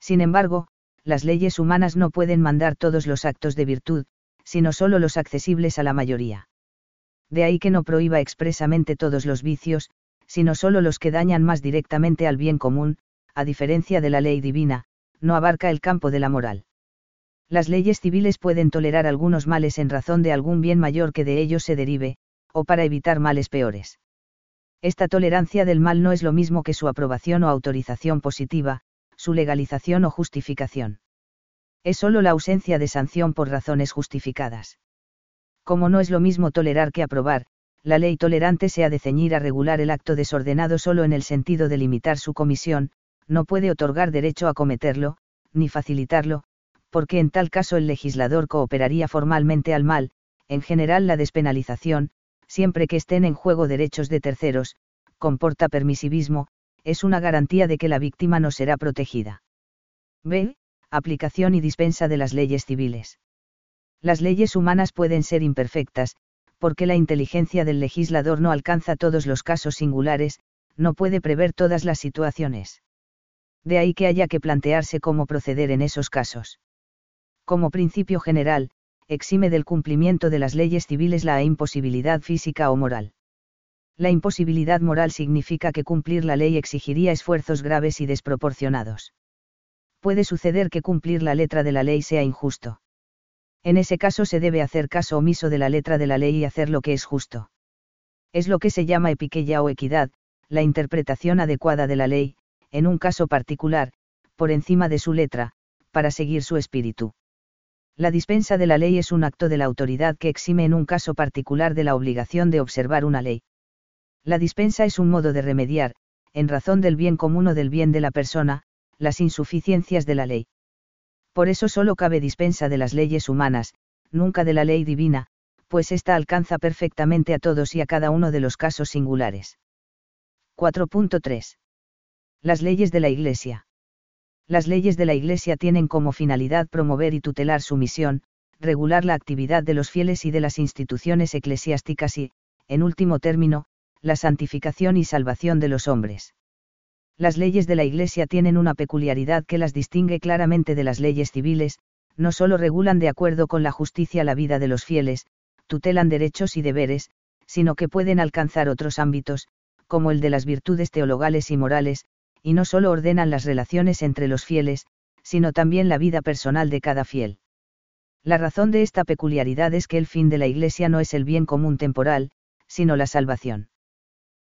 Sin embargo, las leyes humanas no pueden mandar todos los actos de virtud, sino solo los accesibles a la mayoría. De ahí que no prohíba expresamente todos los vicios, sino solo los que dañan más directamente al bien común, a diferencia de la ley divina, no abarca el campo de la moral. Las leyes civiles pueden tolerar algunos males en razón de algún bien mayor que de ellos se derive, o para evitar males peores. Esta tolerancia del mal no es lo mismo que su aprobación o autorización positiva, su legalización o justificación. Es solo la ausencia de sanción por razones justificadas. Como no es lo mismo tolerar que aprobar, la ley tolerante se ha de ceñir a regular el acto desordenado solo en el sentido de limitar su comisión, no puede otorgar derecho a cometerlo, ni facilitarlo, porque en tal caso el legislador cooperaría formalmente al mal, en general la despenalización, siempre que estén en juego derechos de terceros, comporta permisivismo, es una garantía de que la víctima no será protegida. B. Aplicación y dispensa de las leyes civiles. Las leyes humanas pueden ser imperfectas, porque la inteligencia del legislador no alcanza todos los casos singulares, no puede prever todas las situaciones de ahí que haya que plantearse cómo proceder en esos casos. Como principio general, exime del cumplimiento de las leyes civiles la imposibilidad física o moral. La imposibilidad moral significa que cumplir la ley exigiría esfuerzos graves y desproporcionados. Puede suceder que cumplir la letra de la ley sea injusto. En ese caso se debe hacer caso omiso de la letra de la ley y hacer lo que es justo. Es lo que se llama epiqueya o equidad, la interpretación adecuada de la ley, en un caso particular, por encima de su letra, para seguir su espíritu. La dispensa de la ley es un acto de la autoridad que exime en un caso particular de la obligación de observar una ley. La dispensa es un modo de remediar, en razón del bien común o del bien de la persona, las insuficiencias de la ley. Por eso solo cabe dispensa de las leyes humanas, nunca de la ley divina, pues ésta alcanza perfectamente a todos y a cada uno de los casos singulares. 4.3. Las leyes de la Iglesia. Las leyes de la Iglesia tienen como finalidad promover y tutelar su misión, regular la actividad de los fieles y de las instituciones eclesiásticas y, en último término, la santificación y salvación de los hombres. Las leyes de la Iglesia tienen una peculiaridad que las distingue claramente de las leyes civiles, no solo regulan de acuerdo con la justicia la vida de los fieles, tutelan derechos y deberes, sino que pueden alcanzar otros ámbitos, como el de las virtudes teologales y morales, y no solo ordenan las relaciones entre los fieles, sino también la vida personal de cada fiel. La razón de esta peculiaridad es que el fin de la Iglesia no es el bien común temporal, sino la salvación.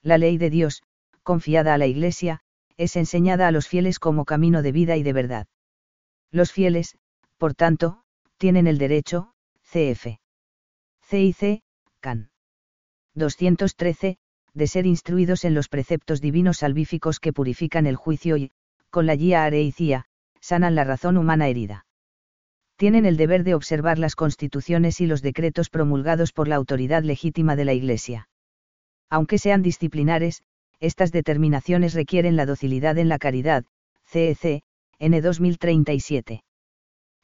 La ley de Dios, confiada a la Iglesia, es enseñada a los fieles como camino de vida y de verdad. Los fieles, por tanto, tienen el derecho, cf. CIC, CAN. 213, de ser instruidos en los preceptos divinos salvíficos que purifican el juicio y, con la guía areicia, sanan la razón humana herida. Tienen el deber de observar las constituciones y los decretos promulgados por la autoridad legítima de la Iglesia. Aunque sean disciplinares, estas determinaciones requieren la docilidad en la caridad, CEC, N 2037.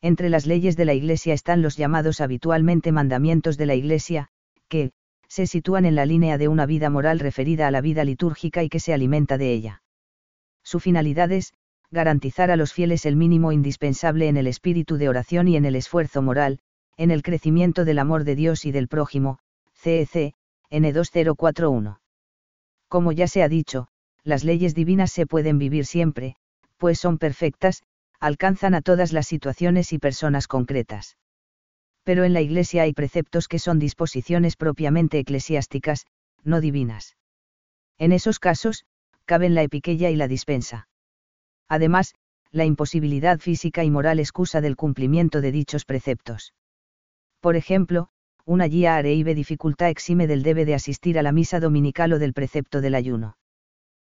Entre las leyes de la Iglesia están los llamados habitualmente mandamientos de la Iglesia, que, se sitúan en la línea de una vida moral referida a la vida litúrgica y que se alimenta de ella. Su finalidad es, garantizar a los fieles el mínimo indispensable en el espíritu de oración y en el esfuerzo moral, en el crecimiento del amor de Dios y del prójimo, CEC, N2041. Como ya se ha dicho, las leyes divinas se pueden vivir siempre, pues son perfectas, alcanzan a todas las situaciones y personas concretas pero en la Iglesia hay preceptos que son disposiciones propiamente eclesiásticas, no divinas. En esos casos, caben la epiqueya y la dispensa. Además, la imposibilidad física y moral excusa del cumplimiento de dichos preceptos. Por ejemplo, una guía areive dificultad exime del debe de asistir a la misa dominical o del precepto del ayuno.